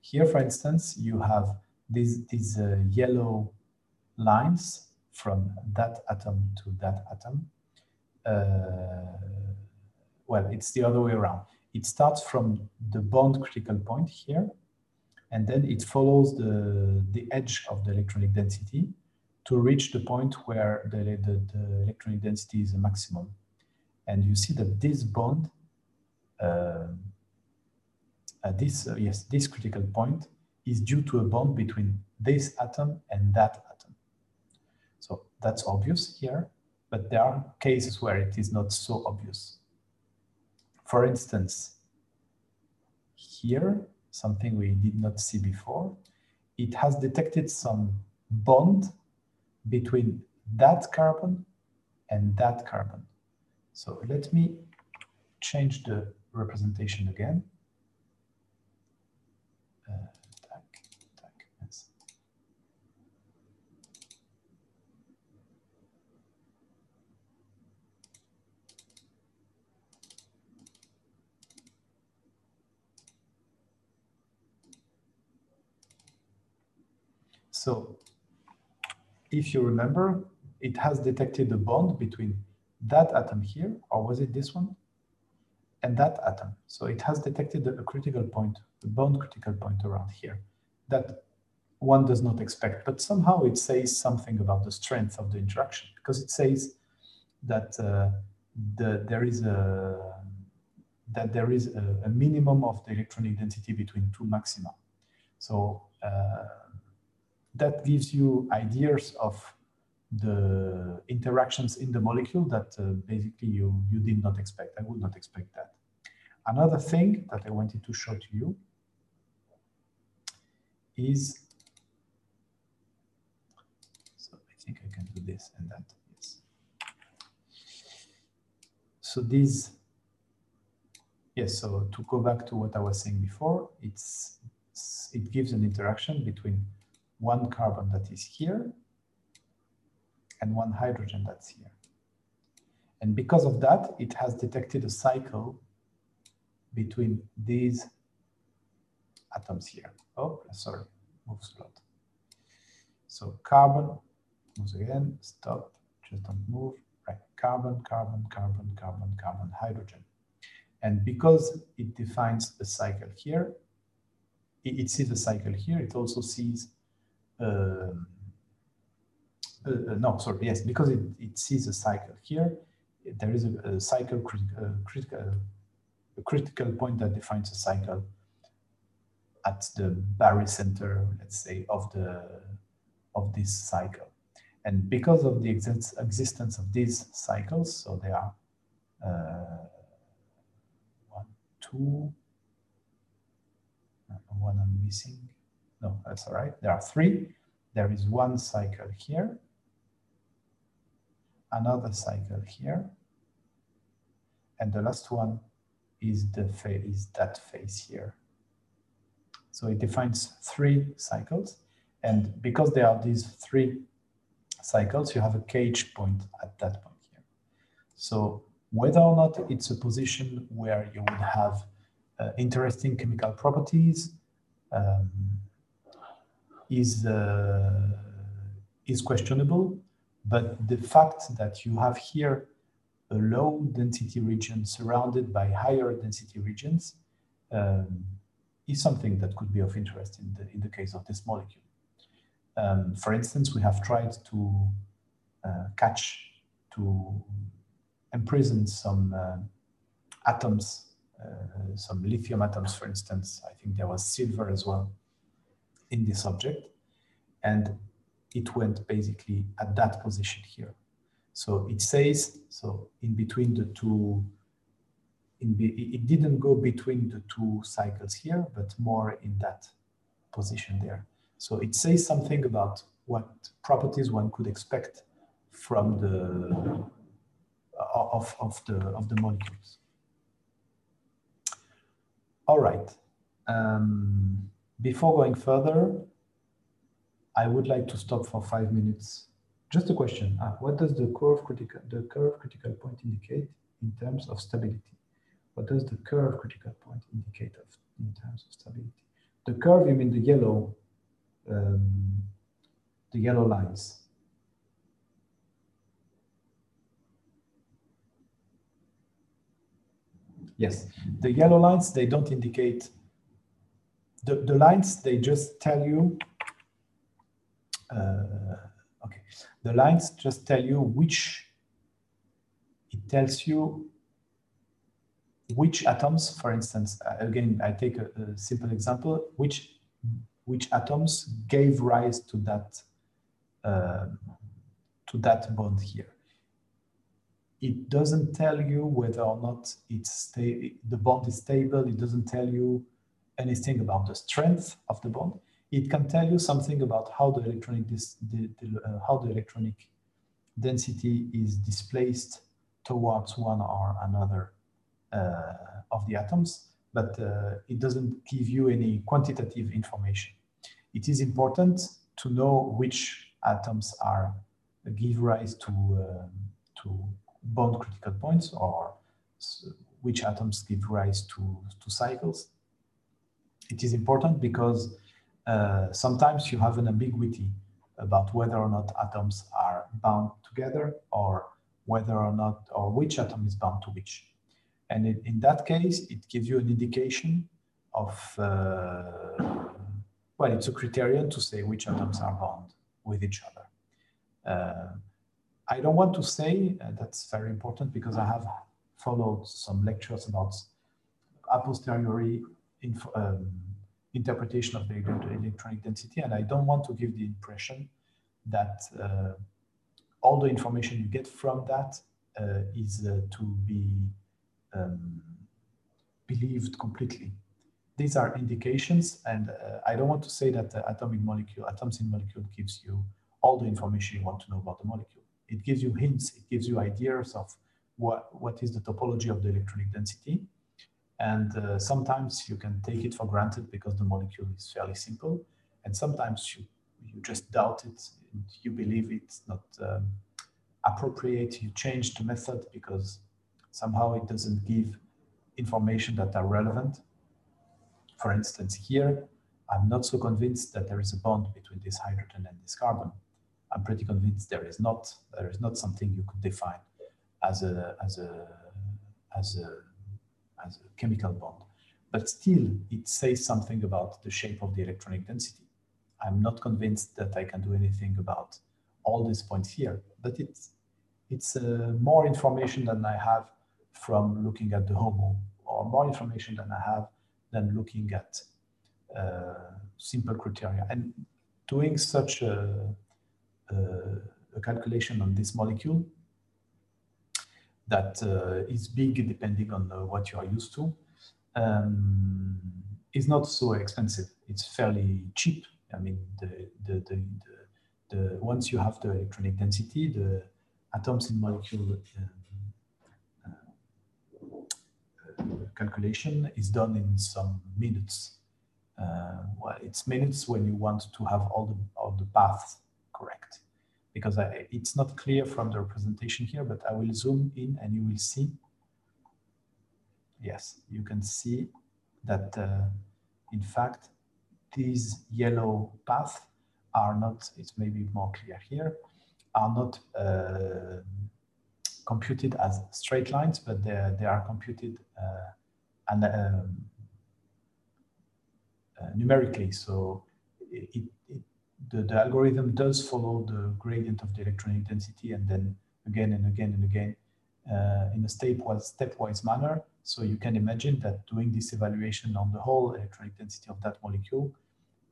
here, for instance, you have these these uh, yellow lines from that atom to that atom. Uh, well, it's the other way around. It starts from the bond critical point here, and then it follows the, the edge of the electronic density to reach the point where the, the, the electronic density is a maximum. And you see that this bond uh, uh, this, uh, yes, this critical point is due to a bond between this atom and that atom. So that's obvious here, but there are cases where it is not so obvious. For instance, here, something we did not see before, it has detected some bond between that carbon and that carbon. So let me change the representation again. Uh, So if you remember, it has detected a bond between that atom here, or was it this one? And that atom. So it has detected a critical point, a bond critical point around here that one does not expect, but somehow it says something about the strength of the interaction because it says that uh, the, there is a that there is a, a, minimum of the electronic density between two maxima. So uh, that gives you ideas of the interactions in the molecule that uh, basically you, you did not expect. I would not expect that. Another thing that I wanted to show to you is, so I think I can do this and that, yes. So these, yes, so to go back to what I was saying before, it's it gives an interaction between one carbon that is here and one hydrogen that's here. And because of that, it has detected a cycle between these atoms here. Oh, sorry, moves a lot. So carbon moves again, stop, just don't move. Right, carbon, carbon, carbon, carbon, carbon, hydrogen. And because it defines a cycle here, it, it sees a cycle here, it also sees no, sorry, yes, because it, it sees a cycle here, there is a, a cycle crit uh, critical, a critical point that defines a cycle at the barycenter, let's say, of the of this cycle. And because of the exist existence of these cycles, so there are uh, one, two, one I'm missing, no, that's all right. There are three. There is one cycle here, another cycle here, and the last one is the is that phase here. So it defines three cycles, and because there are these three cycles, you have a cage point at that point here. So whether or not it's a position where you would have uh, interesting chemical properties, um, is uh, is questionable, but the fact that you have here a low density region surrounded by higher density regions um, is something that could be of interest in the in the case of this molecule. Um, for instance, we have tried to uh, catch to imprison some uh, atoms, uh, some lithium atoms, for instance. I think there was silver as well in this object and it went basically at that position here. So it says, so in between the two, in be, it didn't go between the two cycles here, but more in that position there. So it says something about what properties one could expect from the of, of the of the molecules. All right. Um, before going further, I would like to stop for five minutes. Just a question. Ah, what does the curve critical the curve critical point indicate in terms of stability? What does the curve critical point indicate of, in terms of stability? The curve, you mean the yellow, um, the yellow lines. Yes, the yellow lines, they don't indicate, the, the lines, they just tell you, uh, okay, the lines just tell you which, it tells you, which atoms, for instance, uh, again, I take a, a, simple example, which, which atoms gave rise to that, uh, to that bond here. It doesn't tell you whether or not it's the bond is stable. It doesn't tell you anything about the strength of the bond. It can tell you something about how the electronic, dis, the, the, uh, how the electronic density is displaced towards one or another uh, of the atoms, but uh, it doesn't give you any quantitative information. It is important to know which atoms are give rise to, uh, to bond critical points or which atoms give rise to, to cycles. It is important because uh, sometimes you have an ambiguity about whether or not atoms are bound together or whether or not, or which atom is bound to which. And it, in that case, it gives you an indication of, uh, well, it's a criterion to say which atoms are bound with each other. Uh, I don't want to say uh, that's very important because I have followed some lectures about a posteriori um, interpretation of the electronic density, and I don't want to give the impression that uh, all the information you get from that uh, is uh, to be um, believed completely. These are indications, and uh, I don't want to say that the atomic molecule, atoms in molecule gives you all the information you want to know about the molecule. It gives you hints, it gives you ideas of what, what is the topology of the electronic density. And uh, sometimes you can take it for granted because the molecule is fairly simple. And sometimes you, you just doubt it, you believe it's not um, appropriate, you change the method because somehow it doesn't give information that are relevant. For instance, here, I'm not so convinced that there is a bond between this hydrogen and this carbon. I'm pretty convinced there is not. There is not something you could define as a as a as a as a chemical bond. But still, it says something about the shape of the electronic density. I'm not convinced that I can do anything about all these points here, but it's it's uh, more information than I have from looking at the HOMO, or more information than I have than looking at uh, simple criteria. And doing such a, a, a, calculation on this molecule that uh, is big depending on uh, what you are used to um, is not so expensive. It's fairly cheap. I mean, the, the, the, the, once you have the electronic density, the atoms in molecule uh, calculation is done in some minutes. Uh, well, it's minutes when you want to have all the all the paths correct, because I, it's not clear from the representation here. But I will zoom in, and you will see. Yes, you can see that uh, in fact these yellow paths are not. It's maybe more clear here. Are not uh, computed as straight lines, but they they are computed uh, and um, uh, numerically. So it, it, the, the algorithm does follow the gradient of the electronic density and then again and again and again uh, in a stepwise, stepwise manner. So you can imagine that doing this evaluation on the whole electronic density of that molecule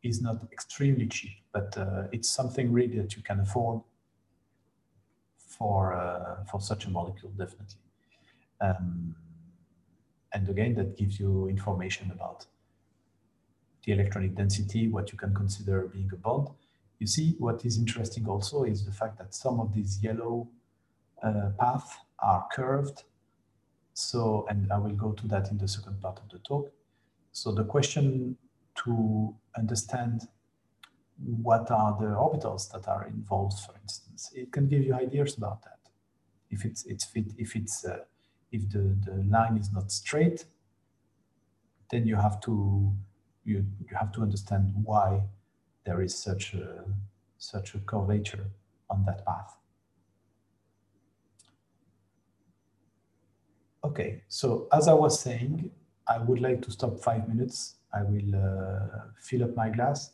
is not extremely cheap, but uh, it's something really that you can afford for uh, for such a molecule, definitely. Um, and again, that gives you information about the electronic density, what you can consider being a bond. You see, what is interesting also is the fact that some of these yellow uh, paths are curved. So, and I will go to that in the second part of the talk. So the question to understand what are the orbitals that are involved, for instance, it can give you ideas about that. If it's, it's fit, if it's uh, if the, the line is not straight, then you have to you, you have to understand why there is such a such a curvature on that path. Okay, so as I was saying, I would like to stop five minutes. I will uh, fill up my glass.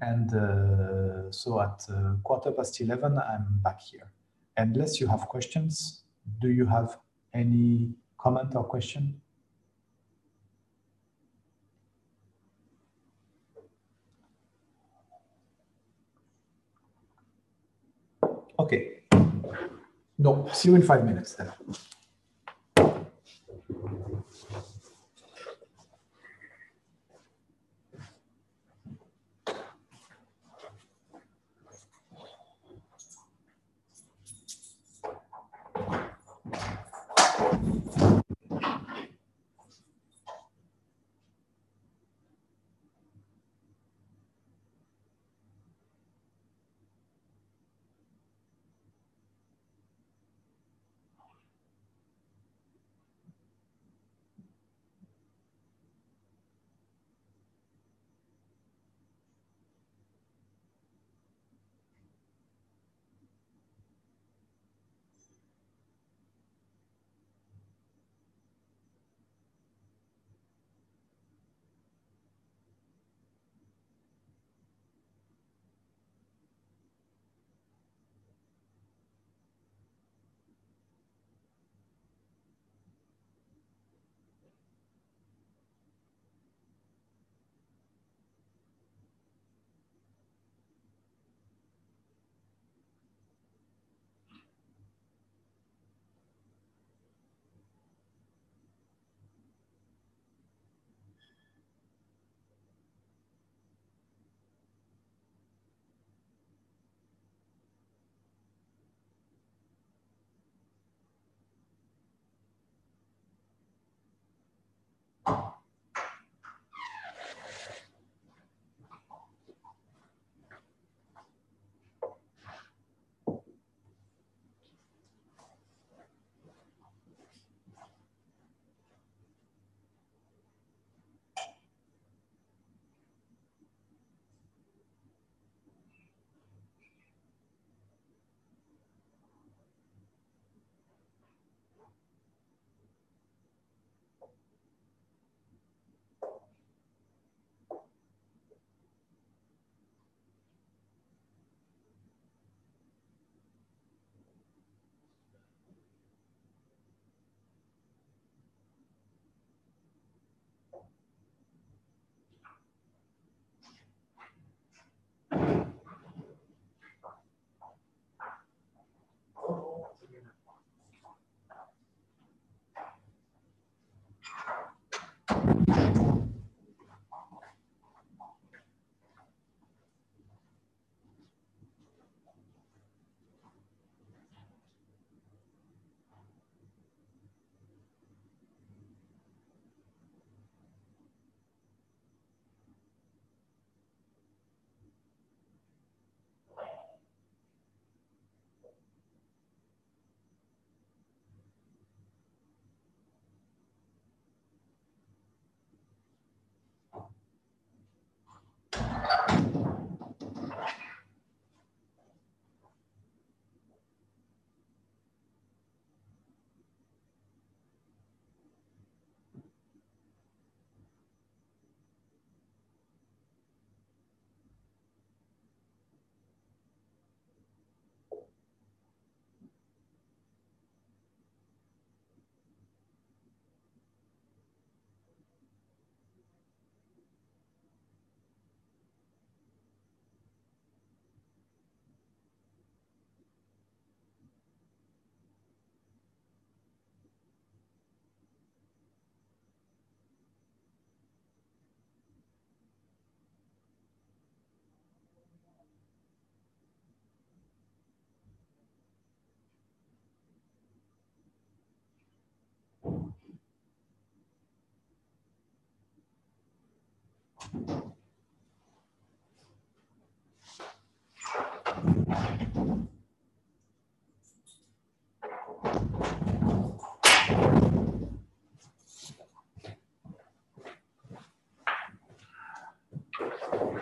And uh, so at uh, quarter past 11, I'm back here. Unless you have questions, do you have any comment or question? Okay. No, see you in five minutes then.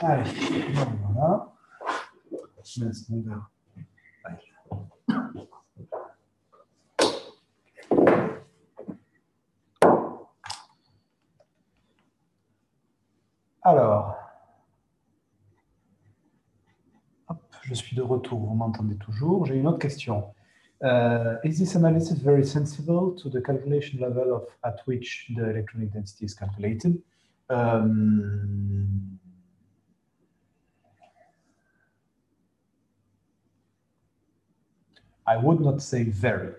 Alors, je suis de retour, vous m'entendez toujours. J'ai une autre question. Uh, is this analysis very sensible to the calculation level of at which the electronic density is calculated? Um, I would not say very.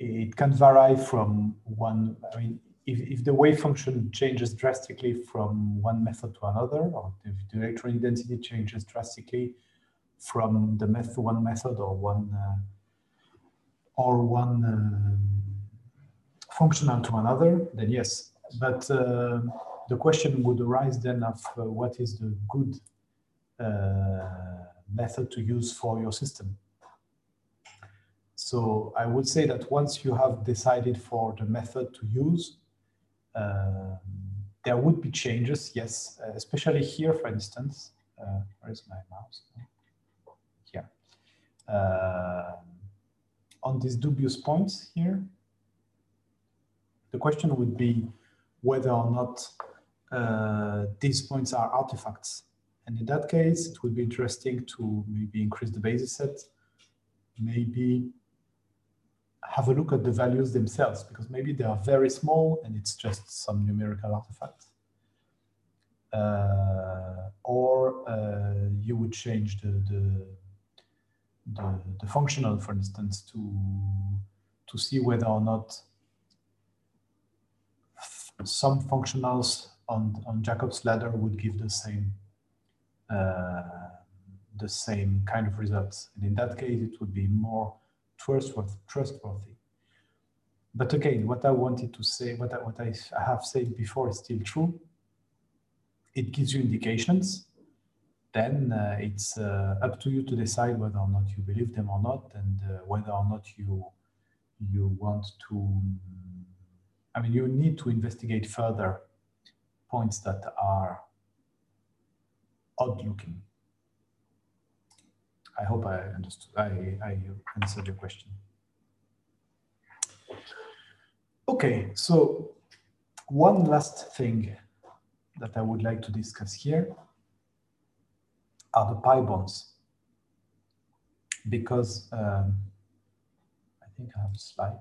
It can vary from one, I mean, if, if the wave function changes drastically from one method to another, or if the electron density changes drastically from the method one method or one uh, or one uh, functional to another, then yes. But uh, the question would arise then of uh, what is the good uh, method to use for your system. So I would say that once you have decided for the method to use, um, there would be changes, yes, uh, especially here, for instance. Uh, where's my mouse? Here. Uh, on these dubious points here, the question would be whether or not uh, these points are artifacts. And in that case, it would be interesting to maybe increase the basis set, maybe have a look at the values themselves because maybe they are very small and it's just some numerical artifact. Uh, or uh, you would change the, the, the, the, functional, for instance, to, to see whether or not some functionals on, on Jacob's ladder would give the same uh, the same kind of results. And in that case, it would be more trustworthy. trustworthy. But again, what I wanted to say, what I, what I have said before is still true. It gives you indications. Then uh, it's uh, up to you to decide whether or not you believe them or not, and uh, whether or not you you want to. I mean, you need to investigate further points that are odd looking. I hope I understood. I, I answered your question. Okay, so one last thing that I would like to discuss here are the pi bonds. Because um, I think I have a slide.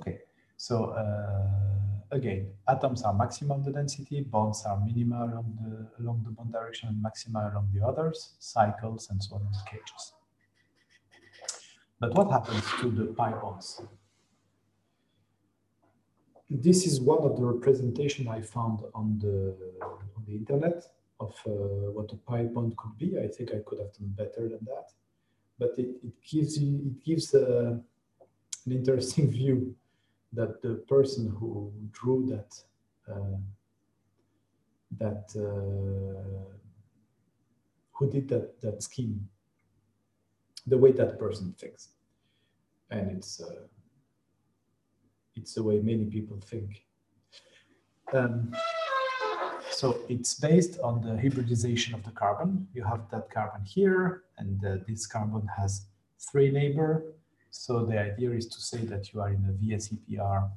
Okay, so uh, again, atoms are maximum the density, bonds are minimal along the, along the bond direction and maxima along the others, cycles, and so on in cages. But what happens to the pi bonds? This is one of the representation I found on the, on the internet of uh, what a pi bond could be. I think I could have done better than that, but it, it gives you, it gives uh, an interesting view that the person who drew that uh, that uh, who did that that scheme the way that person thinks. And it's uh, it's the way many people think. Um, so it's based on the hybridization of the carbon. You have that carbon here and uh, this carbon has three neighbor so the idea is to say that you are in a VSEPR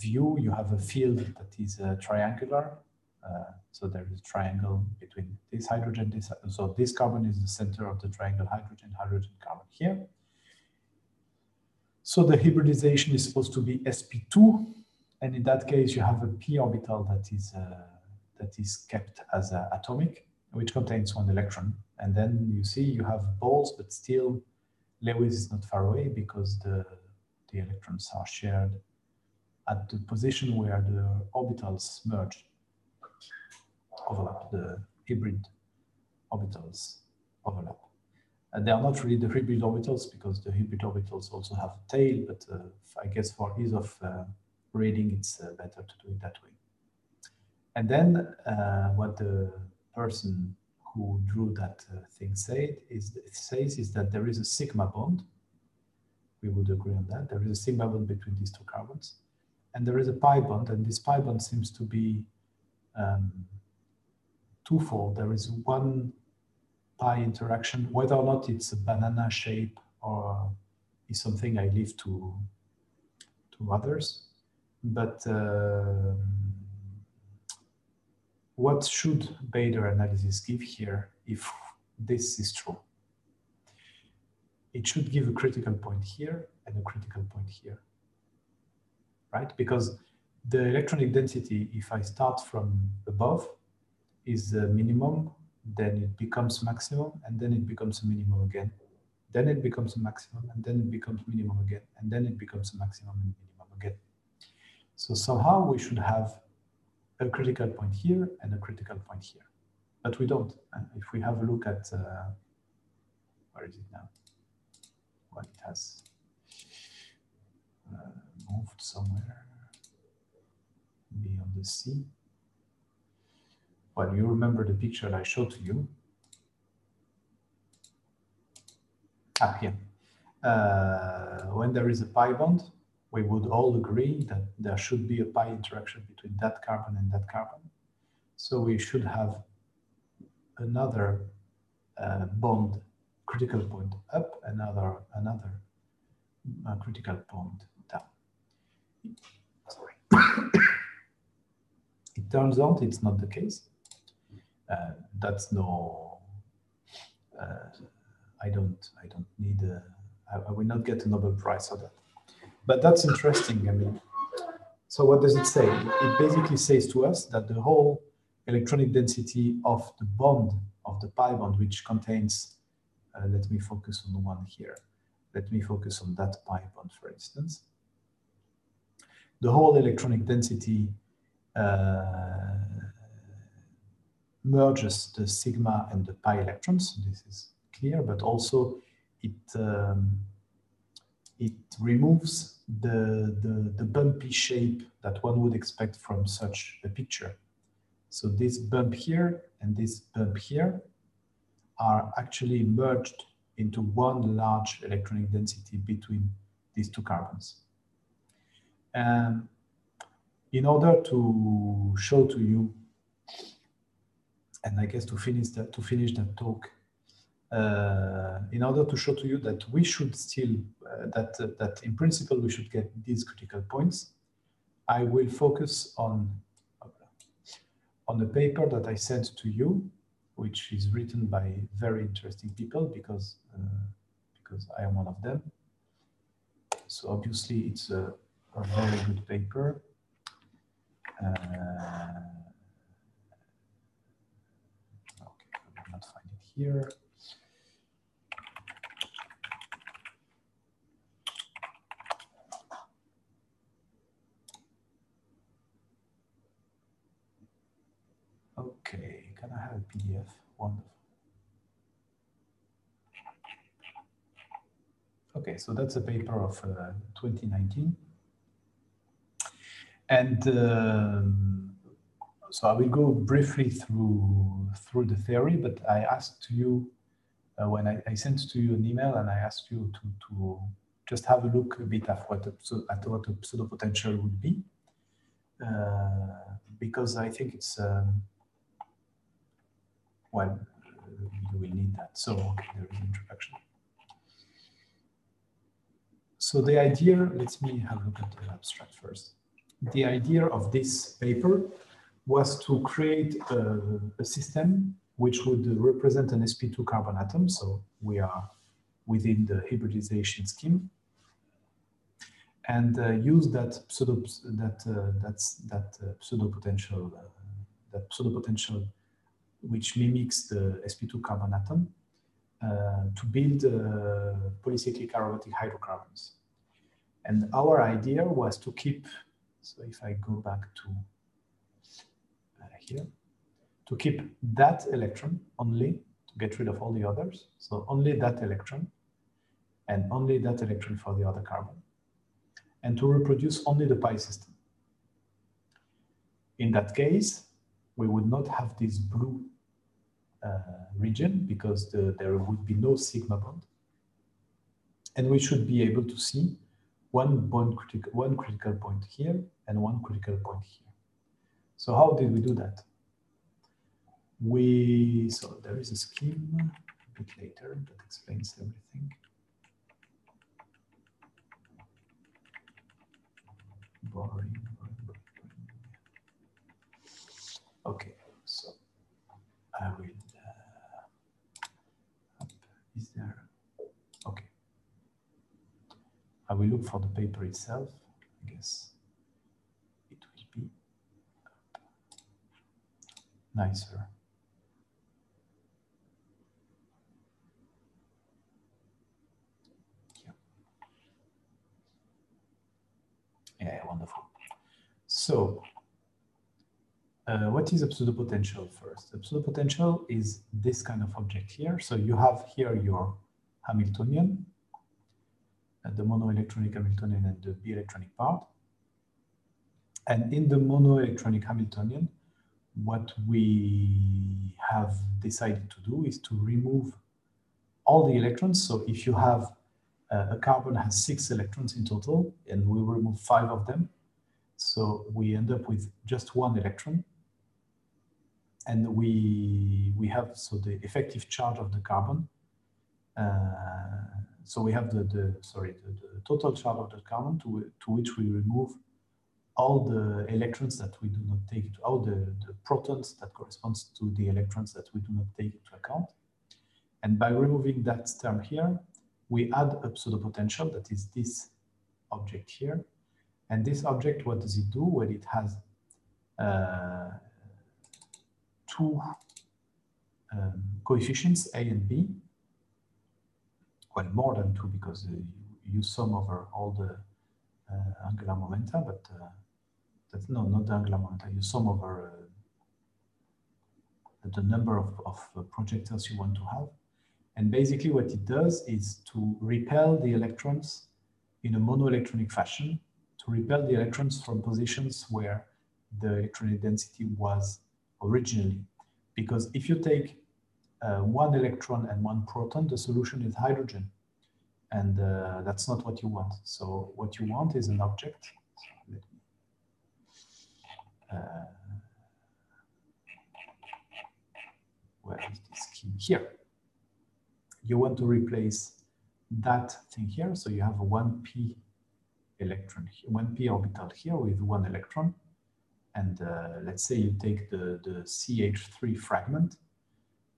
view, you have a field that is uh, triangular. Uh, so there is a triangle between this hydrogen, this, so this carbon is the center of the triangle hydrogen, hydrogen, carbon here. So the hybridization is supposed to be sp2, and in that case, you have a p orbital that is uh, that is kept as atomic, which contains one electron. And then you see you have balls, but still Lewis is not far away because the, the electrons are shared at the position where the orbitals merge, overlap, the hybrid orbitals overlap. And they are not really the hybrid orbitals because the hybrid orbitals also have a tail, but uh, I guess for ease of uh, reading, it's uh, better to do it that way. And then uh, what the person who drew that uh, thing said is says is that there is a sigma bond. We would agree on that. There is a sigma bond between these two carbons, and there is a pi bond, and this pi bond seems to be um, twofold. There is one pi interaction, whether or not it's a banana shape or is something I leave to to others, but. Uh, what should Bader analysis give here if this is true? It should give a critical point here and a critical point here, right? Because the electronic density, if I start from above, is the minimum, then it becomes maximum, and then it becomes a minimum again. then it becomes a maximum, and then it becomes minimum again, and then it becomes a maximum and minimum again. So somehow we should have a critical point here and a critical point here. But we don't. If we have a look at, uh, where is it now? Well, it has uh, moved somewhere beyond the sea. Well, you remember the picture I showed to you. Ah, here. Uh, when there is a pi bond, we would all agree that there should be a pi interaction between that carbon and that carbon. So we should have another uh, bond critical point up, another another uh, critical point down. Sorry. it turns out it's not the case. Uh, that's no. Uh, I don't. I don't need. A, I, I will not get a Nobel Prize for that. But that's interesting. I mean, so what does it say? It basically says to us that the whole electronic density of the bond of the pi bond, which contains, uh, let me focus on the one here. Let me focus on that pi bond, for instance. The whole electronic density uh, merges the sigma and the pi electrons. This is clear, but also it um, it removes the, the, the bumpy shape that one would expect from such a picture. So this bump here and this bump here are actually merged into one large electronic density between these two carbons. And in order to show to you, and I guess to finish that, to finish that talk, uh, in order to show to you that we should still, uh, that, uh, that in principle we should get these critical points, I will focus on, on the paper that I sent to you, which is written by very interesting people because, uh, because I am one of them. So obviously it's a, a very good paper. Uh, okay, I find it here. Okay, can I have a PDF? Wonderful. Okay, so that's a paper of uh, 2019. And um, so I will go briefly through through the theory, but I asked you uh, when I, I, sent to you an email and I asked you to, to just have a look a bit at what at what a pseudo potential would be, uh, because I think it's um, well, you will need that. So okay, there is an introduction. So the idea, let me have a look at the abstract first. The idea of this paper was to create a, a system which would represent an sp2 carbon atom. So we are within the hybridization scheme and uh, use that pseudo that uh, that's that uh, pseudo potential uh, that pseudo potential which mimics the sp2 carbon atom, uh, to build uh, polycyclic aromatic hydrocarbons. And our idea was to keep, so if I go back to uh, here, to keep that electron only, to get rid of all the others. So only that electron and only that electron for the other carbon. And to reproduce only the pi system. In that case, we would not have this blue Uh, region because the, there would be no sigma bond. And we should be able to see one bond critical, one critical point here and one critical point here. So how did we do that? We, so there is a scheme a bit later that explains everything. Boring. Okay, so I will I will look for the paper itself, I guess it will be nicer. Yeah, yeah wonderful. So uh, what is absolute pseudopotential first? absolute pseudopotential is this kind of object here. So you have here your Hamiltonian the monoelectronic Hamiltonian and the b-electronic part. And in the monoelectronic Hamiltonian, what we have decided to do is to remove all the electrons. So if you have uh, a carbon has six electrons in total, and we remove five of them, so we end up with just one electron. And we, we have, so the effective charge of the carbon. Uh, so we have the, the sorry, the, the, total charge of the carbon to, to which we remove all the electrons that we do not take, all the, the protons that corresponds to the electrons that we do not take into account. And by removing that term here, we add a pseudopotential that is this object here. And this object, what does it do? Well, it has uh, two um, coefficients, A and B. Well, more than two because uh, you sum over all the uh, angular momenta, but uh, that's no, not the angular momenta. You sum over the number of, of projectors you want to have. And basically what it does is to repel the electrons in a monoelectronic fashion to repel the electrons from positions where the electronic density was originally. Because if you take uh, one electron and one proton, the solution is hydrogen. And uh, that's not what you want. So what you want is an object. Uh, where is this key? Here. You want to replace that thing here. So you have a 1p electron, one p orbital here with one electron. And uh, let's say you take the, the CH3 fragment.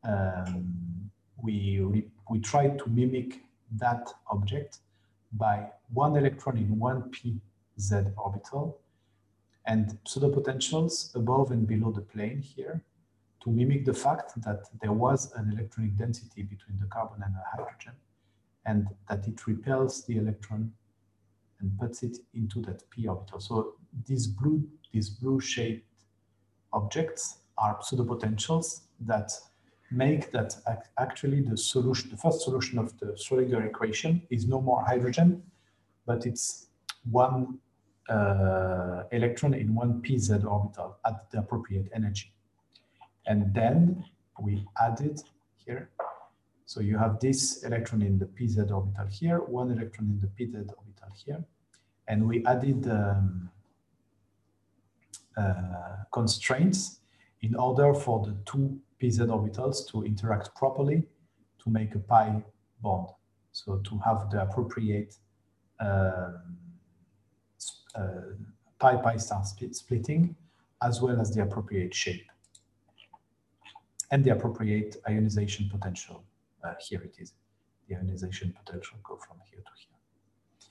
Um, we, we, try to mimic that object by one electron in one pz orbital and pseudopotentials above and below the plane here to mimic the fact that there was an electronic density between the carbon and the hydrogen and that it repels the electron and puts it into that p orbital. So these blue, these blue shaped objects are pseudopotentials that make that actually the solution, the first solution of the Schrodinger equation is no more hydrogen, but it's one uh, electron in one pz orbital at the appropriate energy. And then we added here, so you have this electron in the pz orbital here, one electron in the pz orbital here, and we added um, uh, constraints in order for the two pz orbitals to interact properly to make a pi bond. So to have the appropriate um, uh, pi pi star split splitting as well as the appropriate shape and the appropriate ionization potential. Uh, here it is. The ionization potential go from here to here.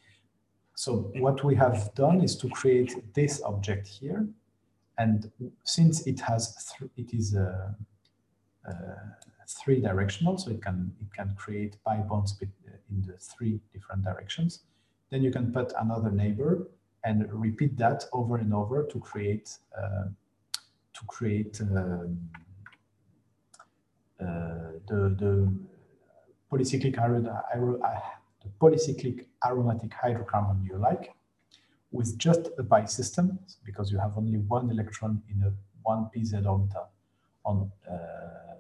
So what we have done is to create this object here. And since it has, it is a, a three directional, so it can, it can create pi bonds in the three different directions. Then you can put another neighbor and repeat that over and over to create, uh, to create um, uh, the, the polycyclic the polycyclic aromatic hydrocarbon you like with just a pi system because you have only one electron in a one pz orbital on uh,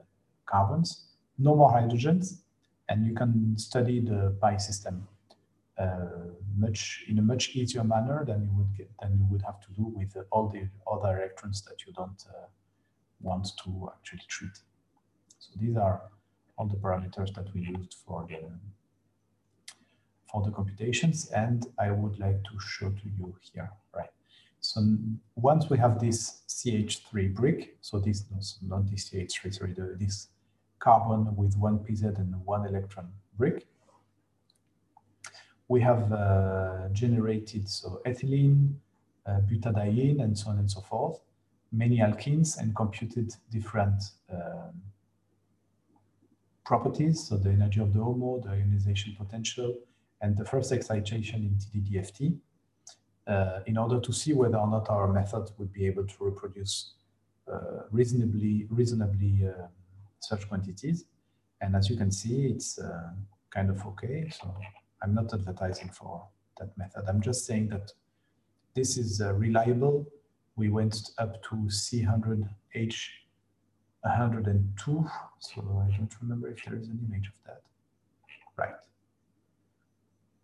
carbons, no more hydrogens, and you can study the pi system uh, much in a much easier manner than you would get than you would have to do with all the other electrons that you don't uh, want to actually treat. So these are all the parameters that we used for the for the computations and I would like to show to you here, right? So once we have this CH3 brick, so this, not this CH3, sorry, the, this carbon with one PZ and one electron brick, we have uh, generated so ethylene, uh, butadiene, and so on and so forth, many alkenes, and computed different um, properties, so the energy of the HOMO, the ionization potential, and the first excitation in TDDFT. uh, in order to see whether or not our method would be able to reproduce uh, reasonably, reasonably uh, such quantities. And as you can see, it's uh, kind of okay. So I'm not advertising for that method. I'm just saying that this is uh, reliable. We went up to C100H 102. So I don't remember if there is an image of that. Right.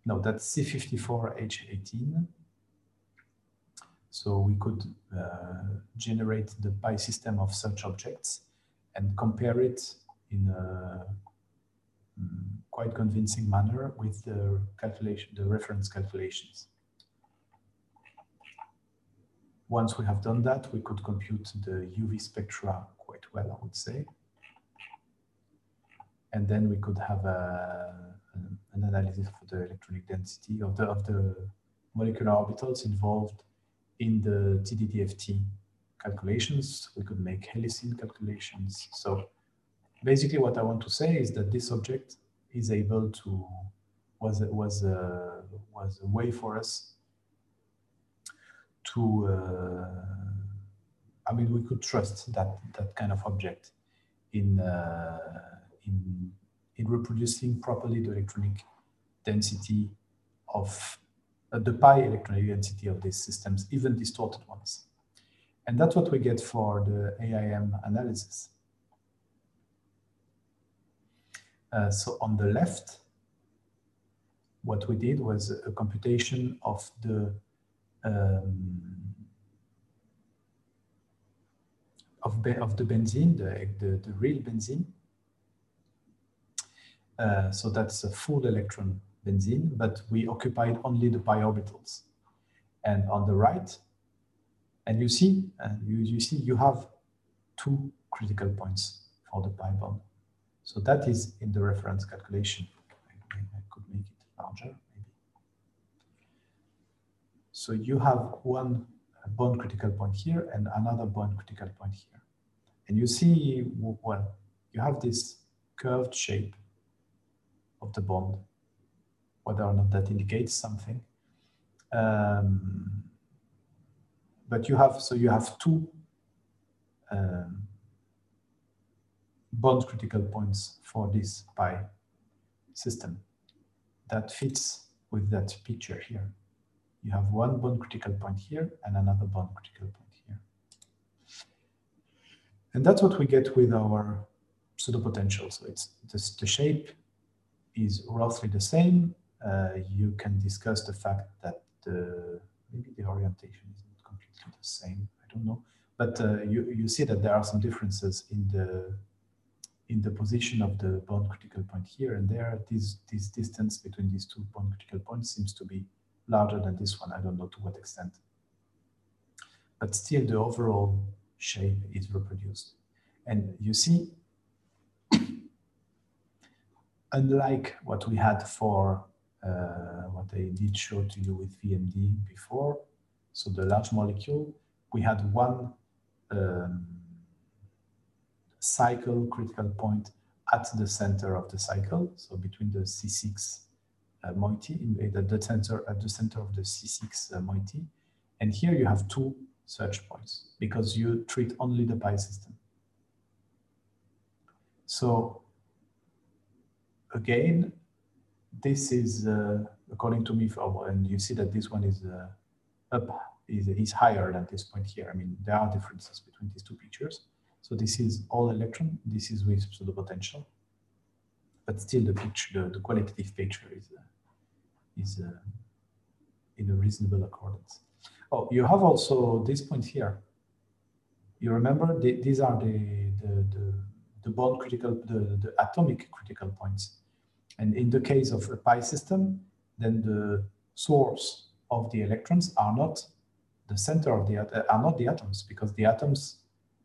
No, that's C54H18. So we could uh, generate the pi system of such objects and compare it in a um, quite convincing manner with the calculation, the reference calculations. Once we have done that, we could compute the UV spectra quite well, I would say. And then we could have a, an, an analysis of the electronic density of the, of the molecular orbitals involved in the TDDFT calculations. We could make helicene calculations. So basically what I want to say is that this object is able to, was, was, a, was a way for us to, uh, I mean, we could trust that, that kind of object in, uh, in, in reproducing properly the electronic density of uh, the pi electronic density of these systems, even distorted ones. And that's what we get for the AIM analysis. Uh, so on the left, what we did was a computation of the um, of, of the benzene, the, the, the real benzene. Uh, so that's a full electron benzene, but we occupied only the pi orbitals. And on the right, and you see, and you, you see you have two critical points for the pi bond. So that is in the reference calculation. I, I could make it larger, maybe. So you have one bond critical point here and another bond critical point here. And you see, well, you have this curved shape of the bond whether or not that indicates something. Um, but you have, so you have two um, bond critical points for this pi system that fits with that picture here. You have one bond critical point here and another bond critical point here. And that's what we get with our pseudo potential. So it's this, the shape is roughly the same, uh, you can discuss the fact that the, maybe the orientation is the same. I don't know, but uh, you you see that there are some differences in the in the position of the bond critical point here and there. This this distance between these two bond critical points seems to be larger than this one. I don't know to what extent, but still the overall shape is reproduced, and you see. Unlike what we had for uh, what I did show to you with VMD before. So the large molecule, we had one um, cycle critical point at the center of the cycle, so between the C6 uh, moiety, in the, the center at the center of the C6 uh, moiety, and here you have two search points because you treat only the pi system. So again, this is, uh, according to me, and you see that this one is uh, up, is, is higher than this point here. I mean, there are differences between these two pictures. So this is all electron, this is with pseudo potential, but still the picture, the, the qualitative picture is, uh, is uh, in a reasonable accordance. Oh, you have also this point here. You remember the, these are the, the, the, the bond critical, the, the atomic critical points. And in the case of a pi system, then the source of the electrons are not the center of the uh, are not the atoms because the atoms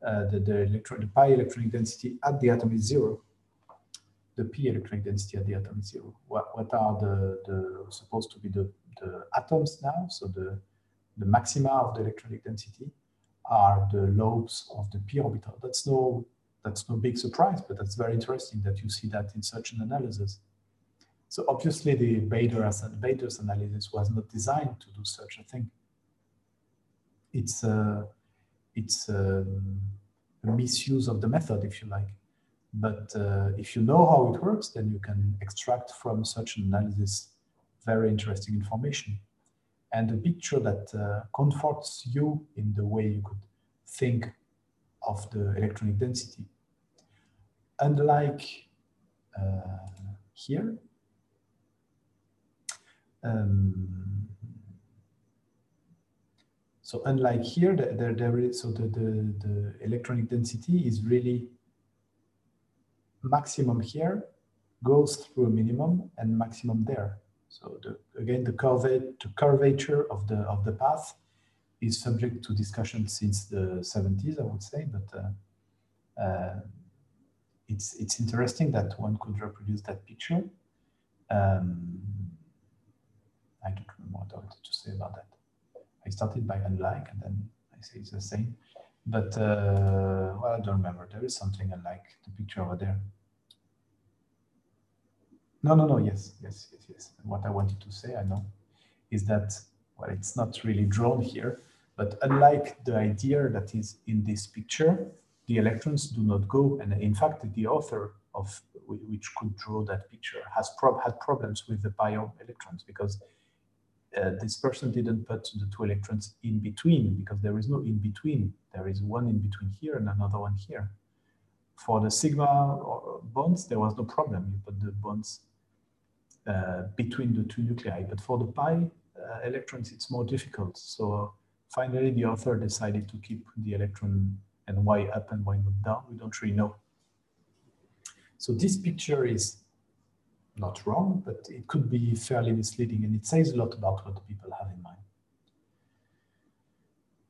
uh, the the, electron, the pi electronic density at the atom is zero. The p electronic density at the atom is zero. What what are the the supposed to be the the atoms now? So the the maxima of the electronic density are the lobes of the p orbital. That's no that's no big surprise, but that's very interesting that you see that in such an analysis. So obviously the Bader's, analysis was not designed to do such a thing. it's a, it's a, a misuse of the method, if you like. But uh, if you know how it works, then you can extract from such an analysis very interesting information. And a picture that uh, comforts you in the way you could think of the electronic density. Unlike uh, here, um, so unlike here, there, there is, so the, the, the electronic density is really maximum here goes through a minimum and maximum there. So the, again, the, the curvature of the of the path is subject to discussion since the 70s, I would say, but uh, uh, it's it's interesting that one could reproduce that picture. Um, I don't remember what I wanted to say about that. I started by unlike, and then I say it's the same. But uh, well, I don't remember. There is something unlike the picture over there. No, no, no. Yes, yes, yes, yes. what I wanted to say, I know, is that well, it's not really drawn here, but unlike the idea that is in this picture, the electrons do not go. And in fact, the author of which could draw that picture has prob had problems with the pi electrons because uh, this person didn't put the two electrons in between because there is no in between. There is one in between here and another one here. For the sigma uh, bonds, there was no problem. You put the bonds uh, between the two nuclei. But for the pi uh, electrons, it's more difficult. So finally, the author decided to keep the electron and why up and why not down. We don't really know. So this picture is not wrong, but it could be fairly misleading and it says a lot about what people have in mind.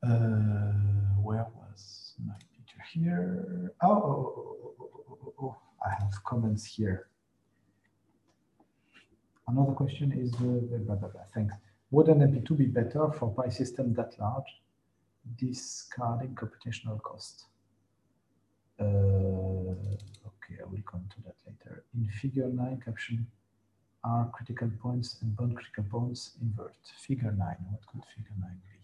Uh, where was my picture here? Oh, oh, oh, oh, I have comments here. Another question is, uh, blah, blah, blah, thanks. Would an MP2 be better for pi system that large, discarding computational cost? Uh, will come to that later. In figure 9 caption, are critical points and bond critical points invert? Figure 9, what could figure 9 be?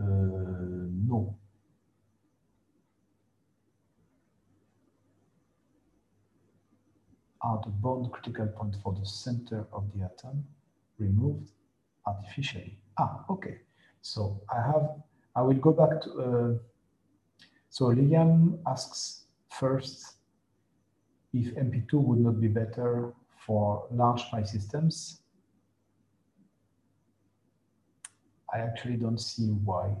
Uh, no. Are the bond critical point for the center of the atom removed artificially? Ah, okay. So I have, I will go back to, uh, so Liam asks first if MP2 would not be better for large pi systems. I actually don't see why.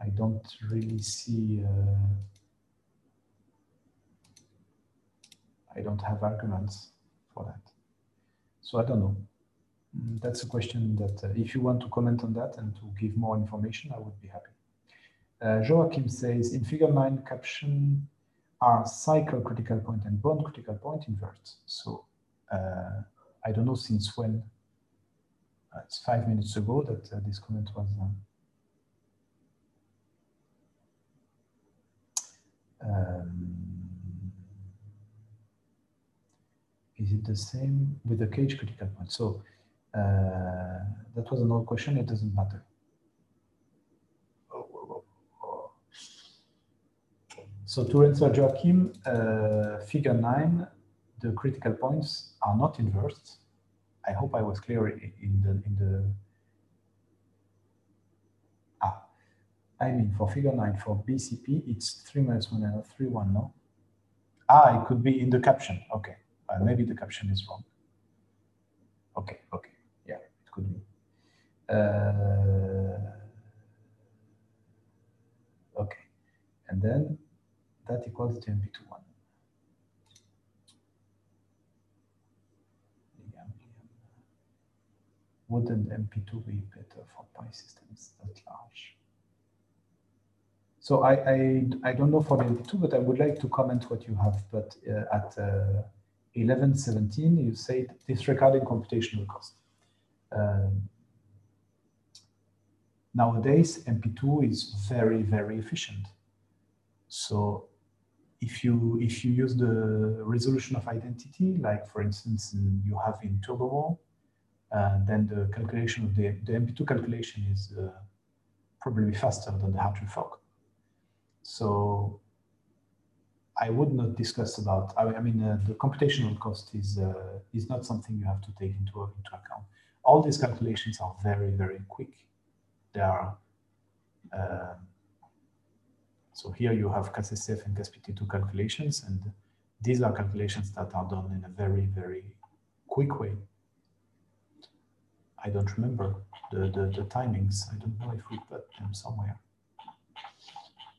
I don't really see, uh, I don't have arguments for that. So I don't know. Mm, that's a question that uh, if you want to comment on that and to give more information, I would be happy. Uh, Joachim says, in figure 9 caption are cycle critical point and bond critical point invert. So uh, I don't know since when, uh, it's five minutes ago that uh, this comment was done. Um, is it the same with the cage critical point? So uh, that was another question, it doesn't matter. So to answer Joachim, uh, figure nine, the critical points are not inversed. I hope I was clear in the in the ah. I mean for figure nine for BCP, it's three minus one and three one. No. Ah, it could be in the caption. Okay, uh, maybe the caption is wrong. Okay, okay, yeah, it could be. Uh, okay, and then that equals to MP21. Wouldn't MP2 be better for pi systems that large? So I, I, I don't know for the MP2, but I would like to comment what you have. But uh, at uh, 1117, you said disregarding computational cost. Um, nowadays, MP2 is very, very efficient. So if you if you use the resolution of identity, like for instance you have in Turbomole, uh, then the calculation of the, the MP2 calculation is uh, probably faster than the Hartree Fock. So I would not discuss about, I, I mean, uh, the computational cost is, uh, is not something you have to take into, into account. All these calculations are very, very quick. They are, uh, so here you have CASSCF and CASPT2 calculations, and these are calculations that are done in a very, very quick way. I don't remember the, the, the timings. I don't know if we put them somewhere.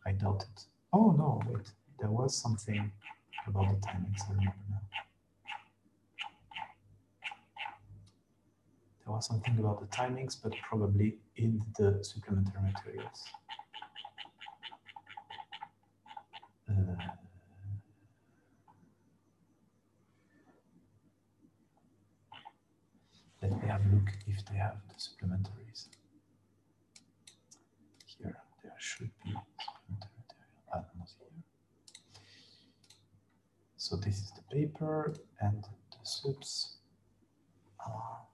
I doubt it. Oh, no, wait. There was something about the timings. I remember now. There was something about the timings, but probably in the supplementary materials. Uh, let me have a look if they have the supplementaries. Here, there should be supplementary material. Ah, not here. So this is the paper and the subs are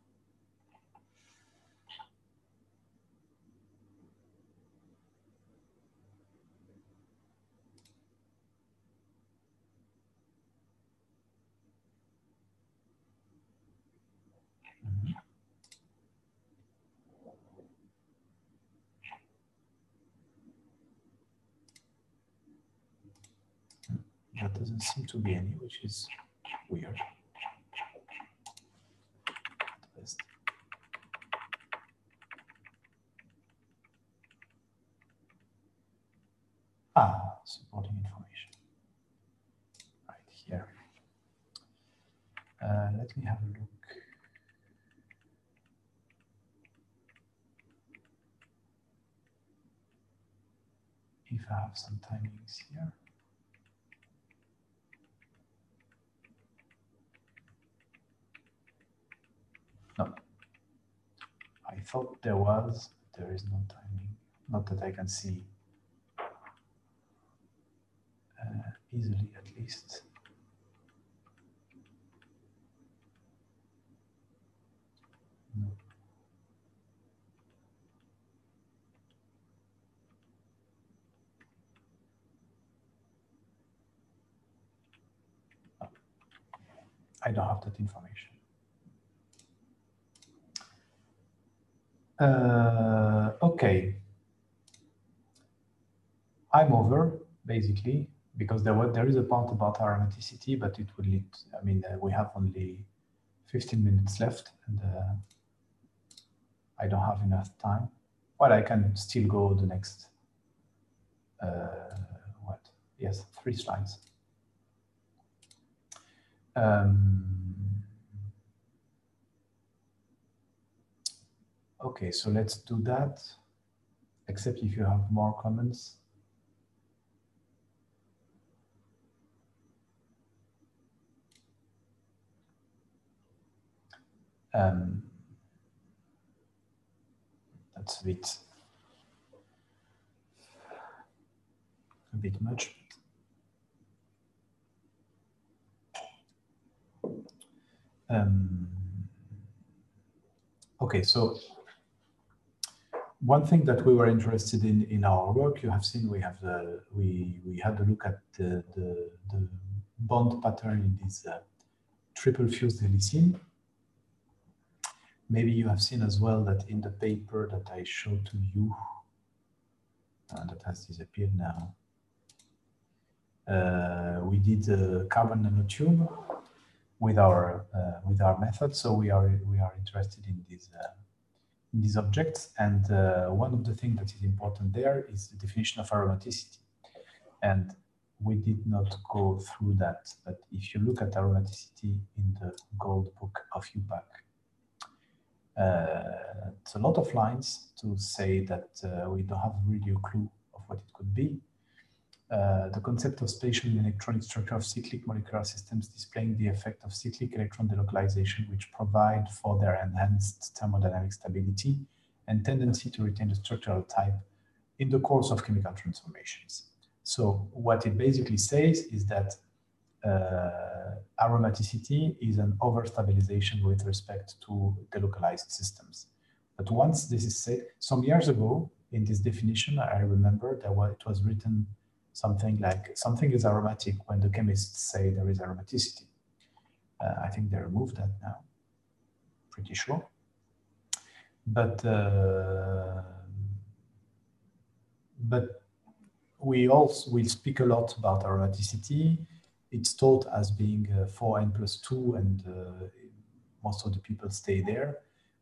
There doesn't seem to be any, which is weird. Ah, supporting information. Right here. Uh, let me have a look. If I have some timings here. No. I thought there was, there is no timing. Not that I can see uh, easily, at least. No. I don't have that information. Uh, okay. I'm over, basically, because there, were, there is a part about aromaticity, but it would lead, I mean, uh, we have only 15 minutes left, and uh, I don't have enough time. Well, I can still go the next, uh, what? Yes, three slides. Um, Okay, so let's do that, except if you have more comments. Um, that's a bit, a bit much. Um, okay, so one thing that we were interested in in our work, you have seen we have the we we had a look at the the, the bond pattern in this uh, triple fused helicene. Maybe you have seen as well that in the paper that I showed to you, uh, that has disappeared now. Uh, we did a carbon nanotube with our uh, with our method, so we are we are interested in this uh, these objects. And uh, one of the things that is important there is the definition of aromaticity. And we did not go through that, but if you look at aromaticity in the gold book of IUPAC, uh, it's a lot of lines to say that uh, we don't have really a clue of what it could be. Uh, the concept of spatial and electronic structure of cyclic molecular systems displaying the effect of cyclic electron delocalization, which provide for their enhanced thermodynamic stability and tendency to retain the structural type in the course of chemical transformations. So what it basically says is that uh, aromaticity is an overstabilization with respect to delocalized systems. But once this is said, some years ago, in this definition, I remember that it was written something like something is aromatic when the chemists say there is aromaticity. Uh, I think they removed that now, pretty sure. But uh, but we also will speak a lot about aromaticity. It's taught as being uh, 4n plus 2 and uh, most of the people stay there.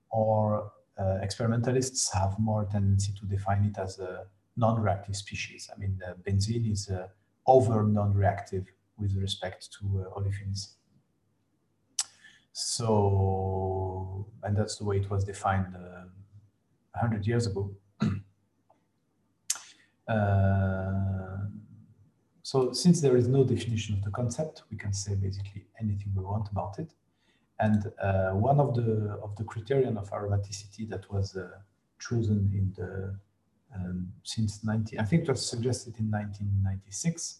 Or uh, experimentalists have more tendency to define it as a non-reactive species. I mean, benzene is uh, over non-reactive with respect to uh, olefins. So, and that's the way it was defined uh, 100 years ago. uh, so since there is no definition of the concept, we can say basically anything we want about it. And uh, one of the of the criterion of aromaticity that was uh, chosen in the um, since 19, I think it was suggested in 1996,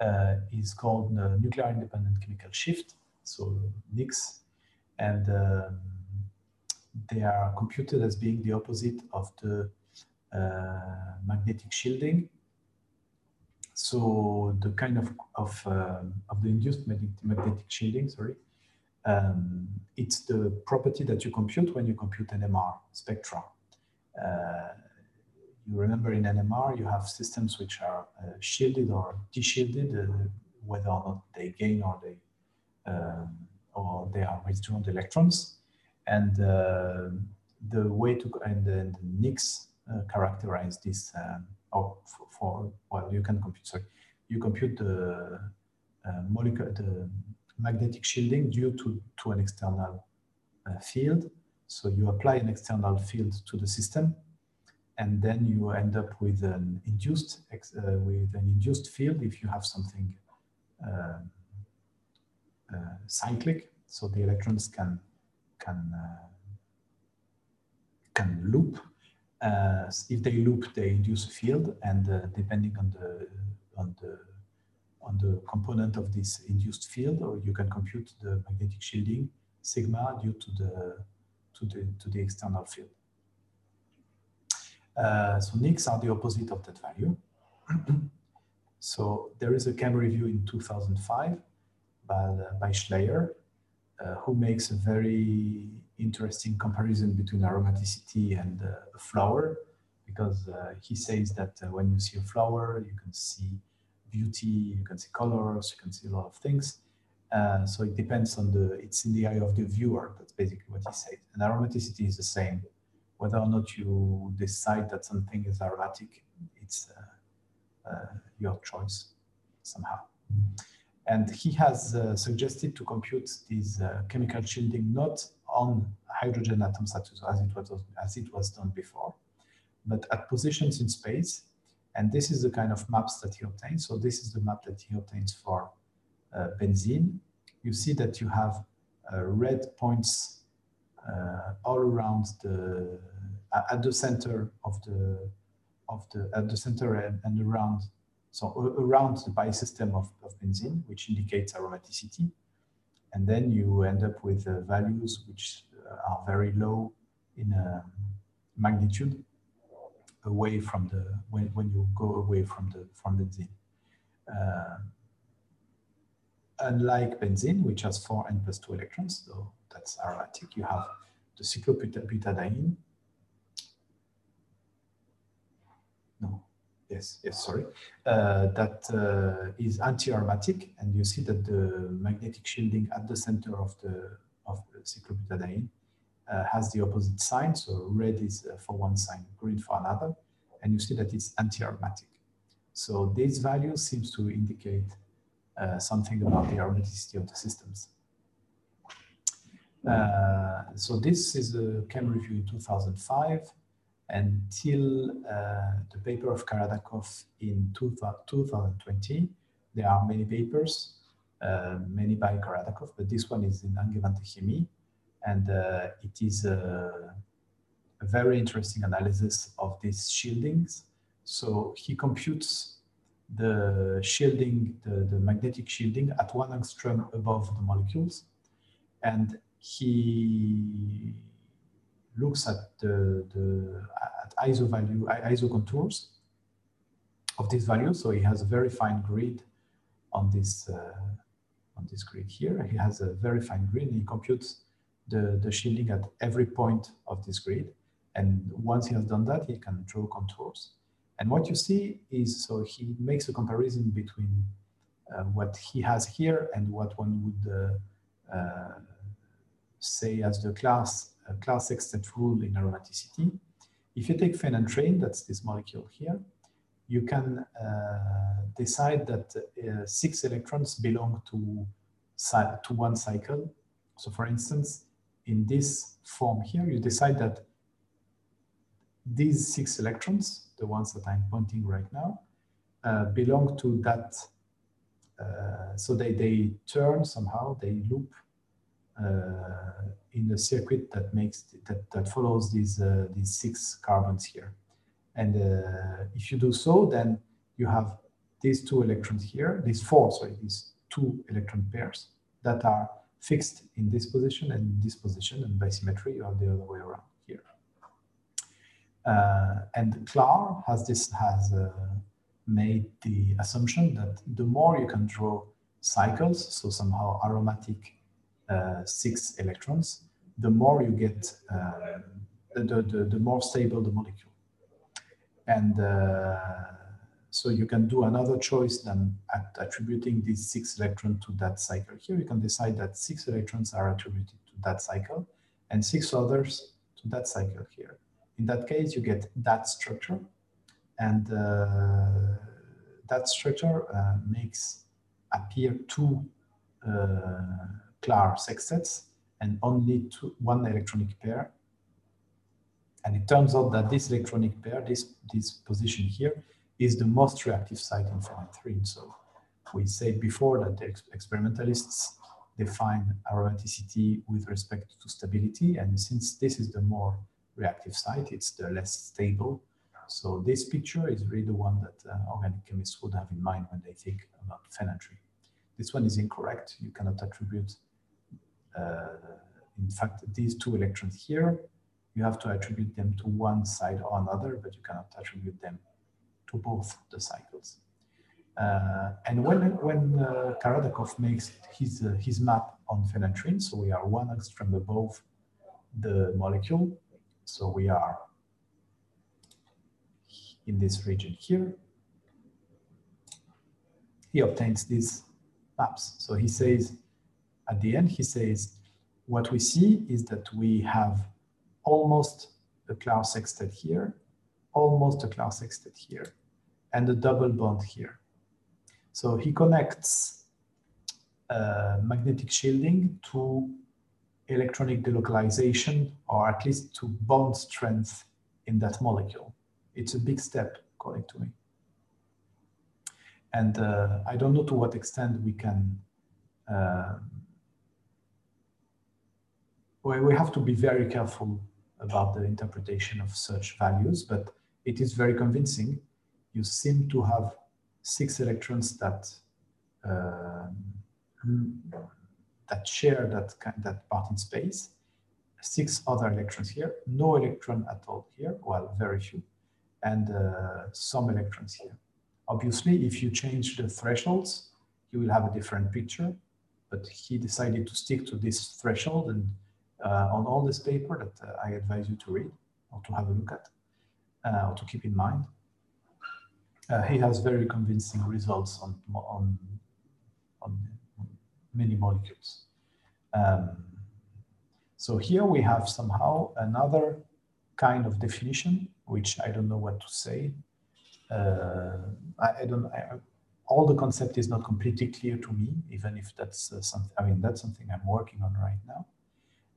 uh, is called the nuclear independent chemical shift so NICS, and um, they are computed as being the opposite of the uh, magnetic shielding. So the kind of of, um, of the induced magnetic shielding, sorry, um, it's the property that you compute when you compute NMR spectra. Uh, you remember in NMR, you have systems which are uh, shielded or deshielded, uh, whether or not they gain or they um, or they are withdrawn electrons. And uh, the way to, and the, the NICS uh, characterize this, um, or for, for, well, you can compute, sorry, you compute the uh, molecular, the magnetic shielding due to, to an external uh, field. So you apply an external field to the system, and then you end up with an induced uh, with an induced field if you have something uh, uh, cyclic, so the electrons can can uh, can loop. Uh, if they loop, they induce a field, and depending on the on the on the component of this induced field, or you can compute the magnetic shielding sigma due to the to the to the external field. Uh, so NICs are the opposite of that value. so there is a chem review in 2005 by, by Schleyer, uh, who makes a very interesting comparison between aromaticity and uh, a flower, because uh, he says that when you see a flower, you can see beauty, you can see colors, you can see a lot of things. Uh, so it depends on the, it's in the eye of the viewer. That's basically what he said. And aromaticity is the same. Whether or not you decide that something is aromatic, it's uh, uh, your choice somehow. And he has uh, suggested to compute this uh, chemical shielding not on hydrogen atoms as it, was, as it was done before, but at positions in space. And this is the kind of maps that he obtains. So this is the map that he obtains for uh, benzene. You see that you have uh, red points all around the, at the center of the, of the, at the center and, and around so around the pi system of, of benzene, which indicates aromaticity. And then you end up with uh, values which uh, are very low in uh, magnitude away from the, when, when you go away from the, from benzene. Uh, unlike benzene, which has four n plus two electrons, so that's aromatic, you have the cyclobutadiene, no, yes, yes, sorry, uh, that uh, is anti-aromatic, and you see that the magnetic shielding at the center of the of the cyclobutadiene uh, has the opposite sign. So red is uh, for one sign, green for another, and you see that it's anti-aromatic. So these values seems to indicate uh, something about the aromaticity of the systems. Uh, so this is a chem review in 2005 until uh, the paper of Karadakov in 2020. There are many papers, uh, many by Karadakov, but this one is in Angewandte Chemie, and it is a, a, very interesting analysis of these shieldings. So he computes the shielding, the, the magnetic shielding at one angstrom above the molecules. And he looks at the, the at ISO value, ISO contours of this value. So he has a very fine grid on this uh, on this grid here. He has a very fine grid. He computes the, the shielding at every point of this grid. And once he has done that, he can draw contours. And what you see is, so he makes a comparison between uh, what he has here and what one would uh, uh, say as the Clar, Clar sextet rule in aromaticity. If you take phenanthrene, that's this molecule here, you can uh, decide that uh, six electrons belong to, to one cycle. So for instance, in this form here, you decide that these six electrons, the ones that I'm pointing right now, uh, belong to that. Uh, so they, they turn somehow, they loop in the circuit that makes that, that follows these, uh, these six carbons here. And uh, if you do so, then you have these two electrons here, these four, sorry, these two electron pairs that are fixed in this position and this position, and by symmetry, you have the other way around. Uh, and Clar has this has uh, made the assumption that the more you can draw cycles, so somehow aromatic uh, six electrons, the more you get uh, the, the, the more stable the molecule. And uh, so you can do another choice than at attributing these six electrons to that cycle. Here you can decide that six electrons are attributed to that cycle and six others to that cycle here. In that case, you get that structure. And uh, that structure uh, makes appear two uh, Clar sextets and only two, one electronic pair. And it turns out that this electronic pair, this, this position here, is the most reactive site in phenanthrene. So we said before that the experimentalists define aromaticity with respect to stability. And since this is the more reactive site, it's the less stable. So this picture is really the one that uh, organic chemists would have in mind when they think about phenanthrene. This one is incorrect. You cannot attribute, in fact, these two electrons here, you have to attribute them to one side or another, but you cannot attribute them to both the cycles. Uh, and when when uh, Karadakov makes his uh, his map on phenanthrene, so we are one angstrom above the molecule, so we are in this region here. He obtains these maps. So he says, at the end, he says, what we see is that we have almost a Clar sextet here, almost a Clar sextet here, and a double bond here. So he connects uh, magnetic shielding to electronic delocalization or at least to bond strength in that molecule. It's a big step, according to me. And uh, I don't know to what extent we can, uh, we have to be very careful about the interpretation of such values, but it is very convincing. You seem to have six electrons that uh, that share that, that part in space, six other electrons here, no electron at all here, well, very few, and uh, some electrons here. Obviously, if you change the thresholds, you will have a different picture, but he decided to stick to this threshold and on all this paper that uh, I advise you to read or to have a look at uh, or to keep in mind. Uh, he has very convincing results on, on, on many molecules. Um, so here we have somehow another kind of definition, which I don't know what to say. Uh, I, I, don't. I, all the concept is not completely clear to me, even if that's uh, something. I mean, that's something I'm working on right now.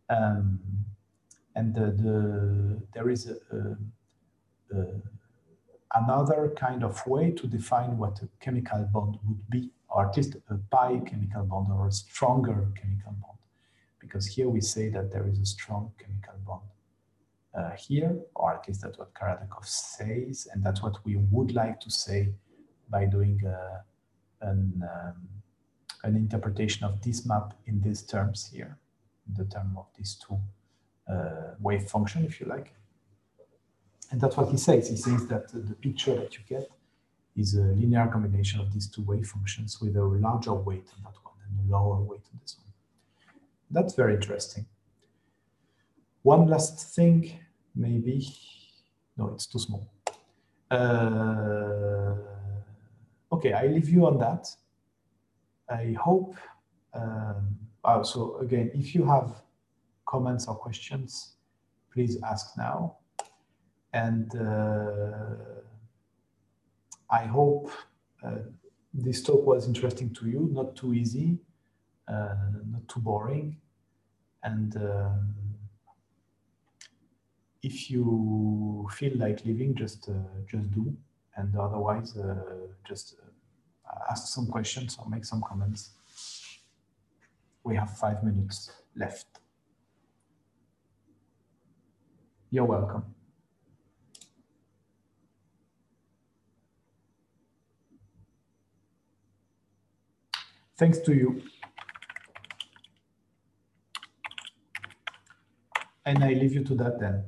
Um, and the, the, there is a, a, a, another kind of way to define what a chemical bond would be or at least a pi chemical bond or a stronger chemical bond. Because here we say that there is a strong chemical bond uh, here, or at least that's what Karadakov says, and that's what we would like to say by doing uh, an, um, an interpretation of this map in these terms here, the term of these two uh, wave function, if you like. And that's what he says. He says that the picture that you get is a linear combination of these two wave functions with a larger weight on that one and a lower weight on this one. That's very interesting. One last thing, maybe. No, it's too small. Uh, okay, I leave you on that. I hope. Um, oh, so again, if you have comments or questions, please ask now. And uh, I hope uh, this talk was interesting to you, not too easy, uh, not too boring. And um, if you feel like leaving, just uh, just do, and otherwise, uh, just uh, ask some questions or make some comments. We have five minutes left. You're welcome. Thanks to you. And I leave you to that then.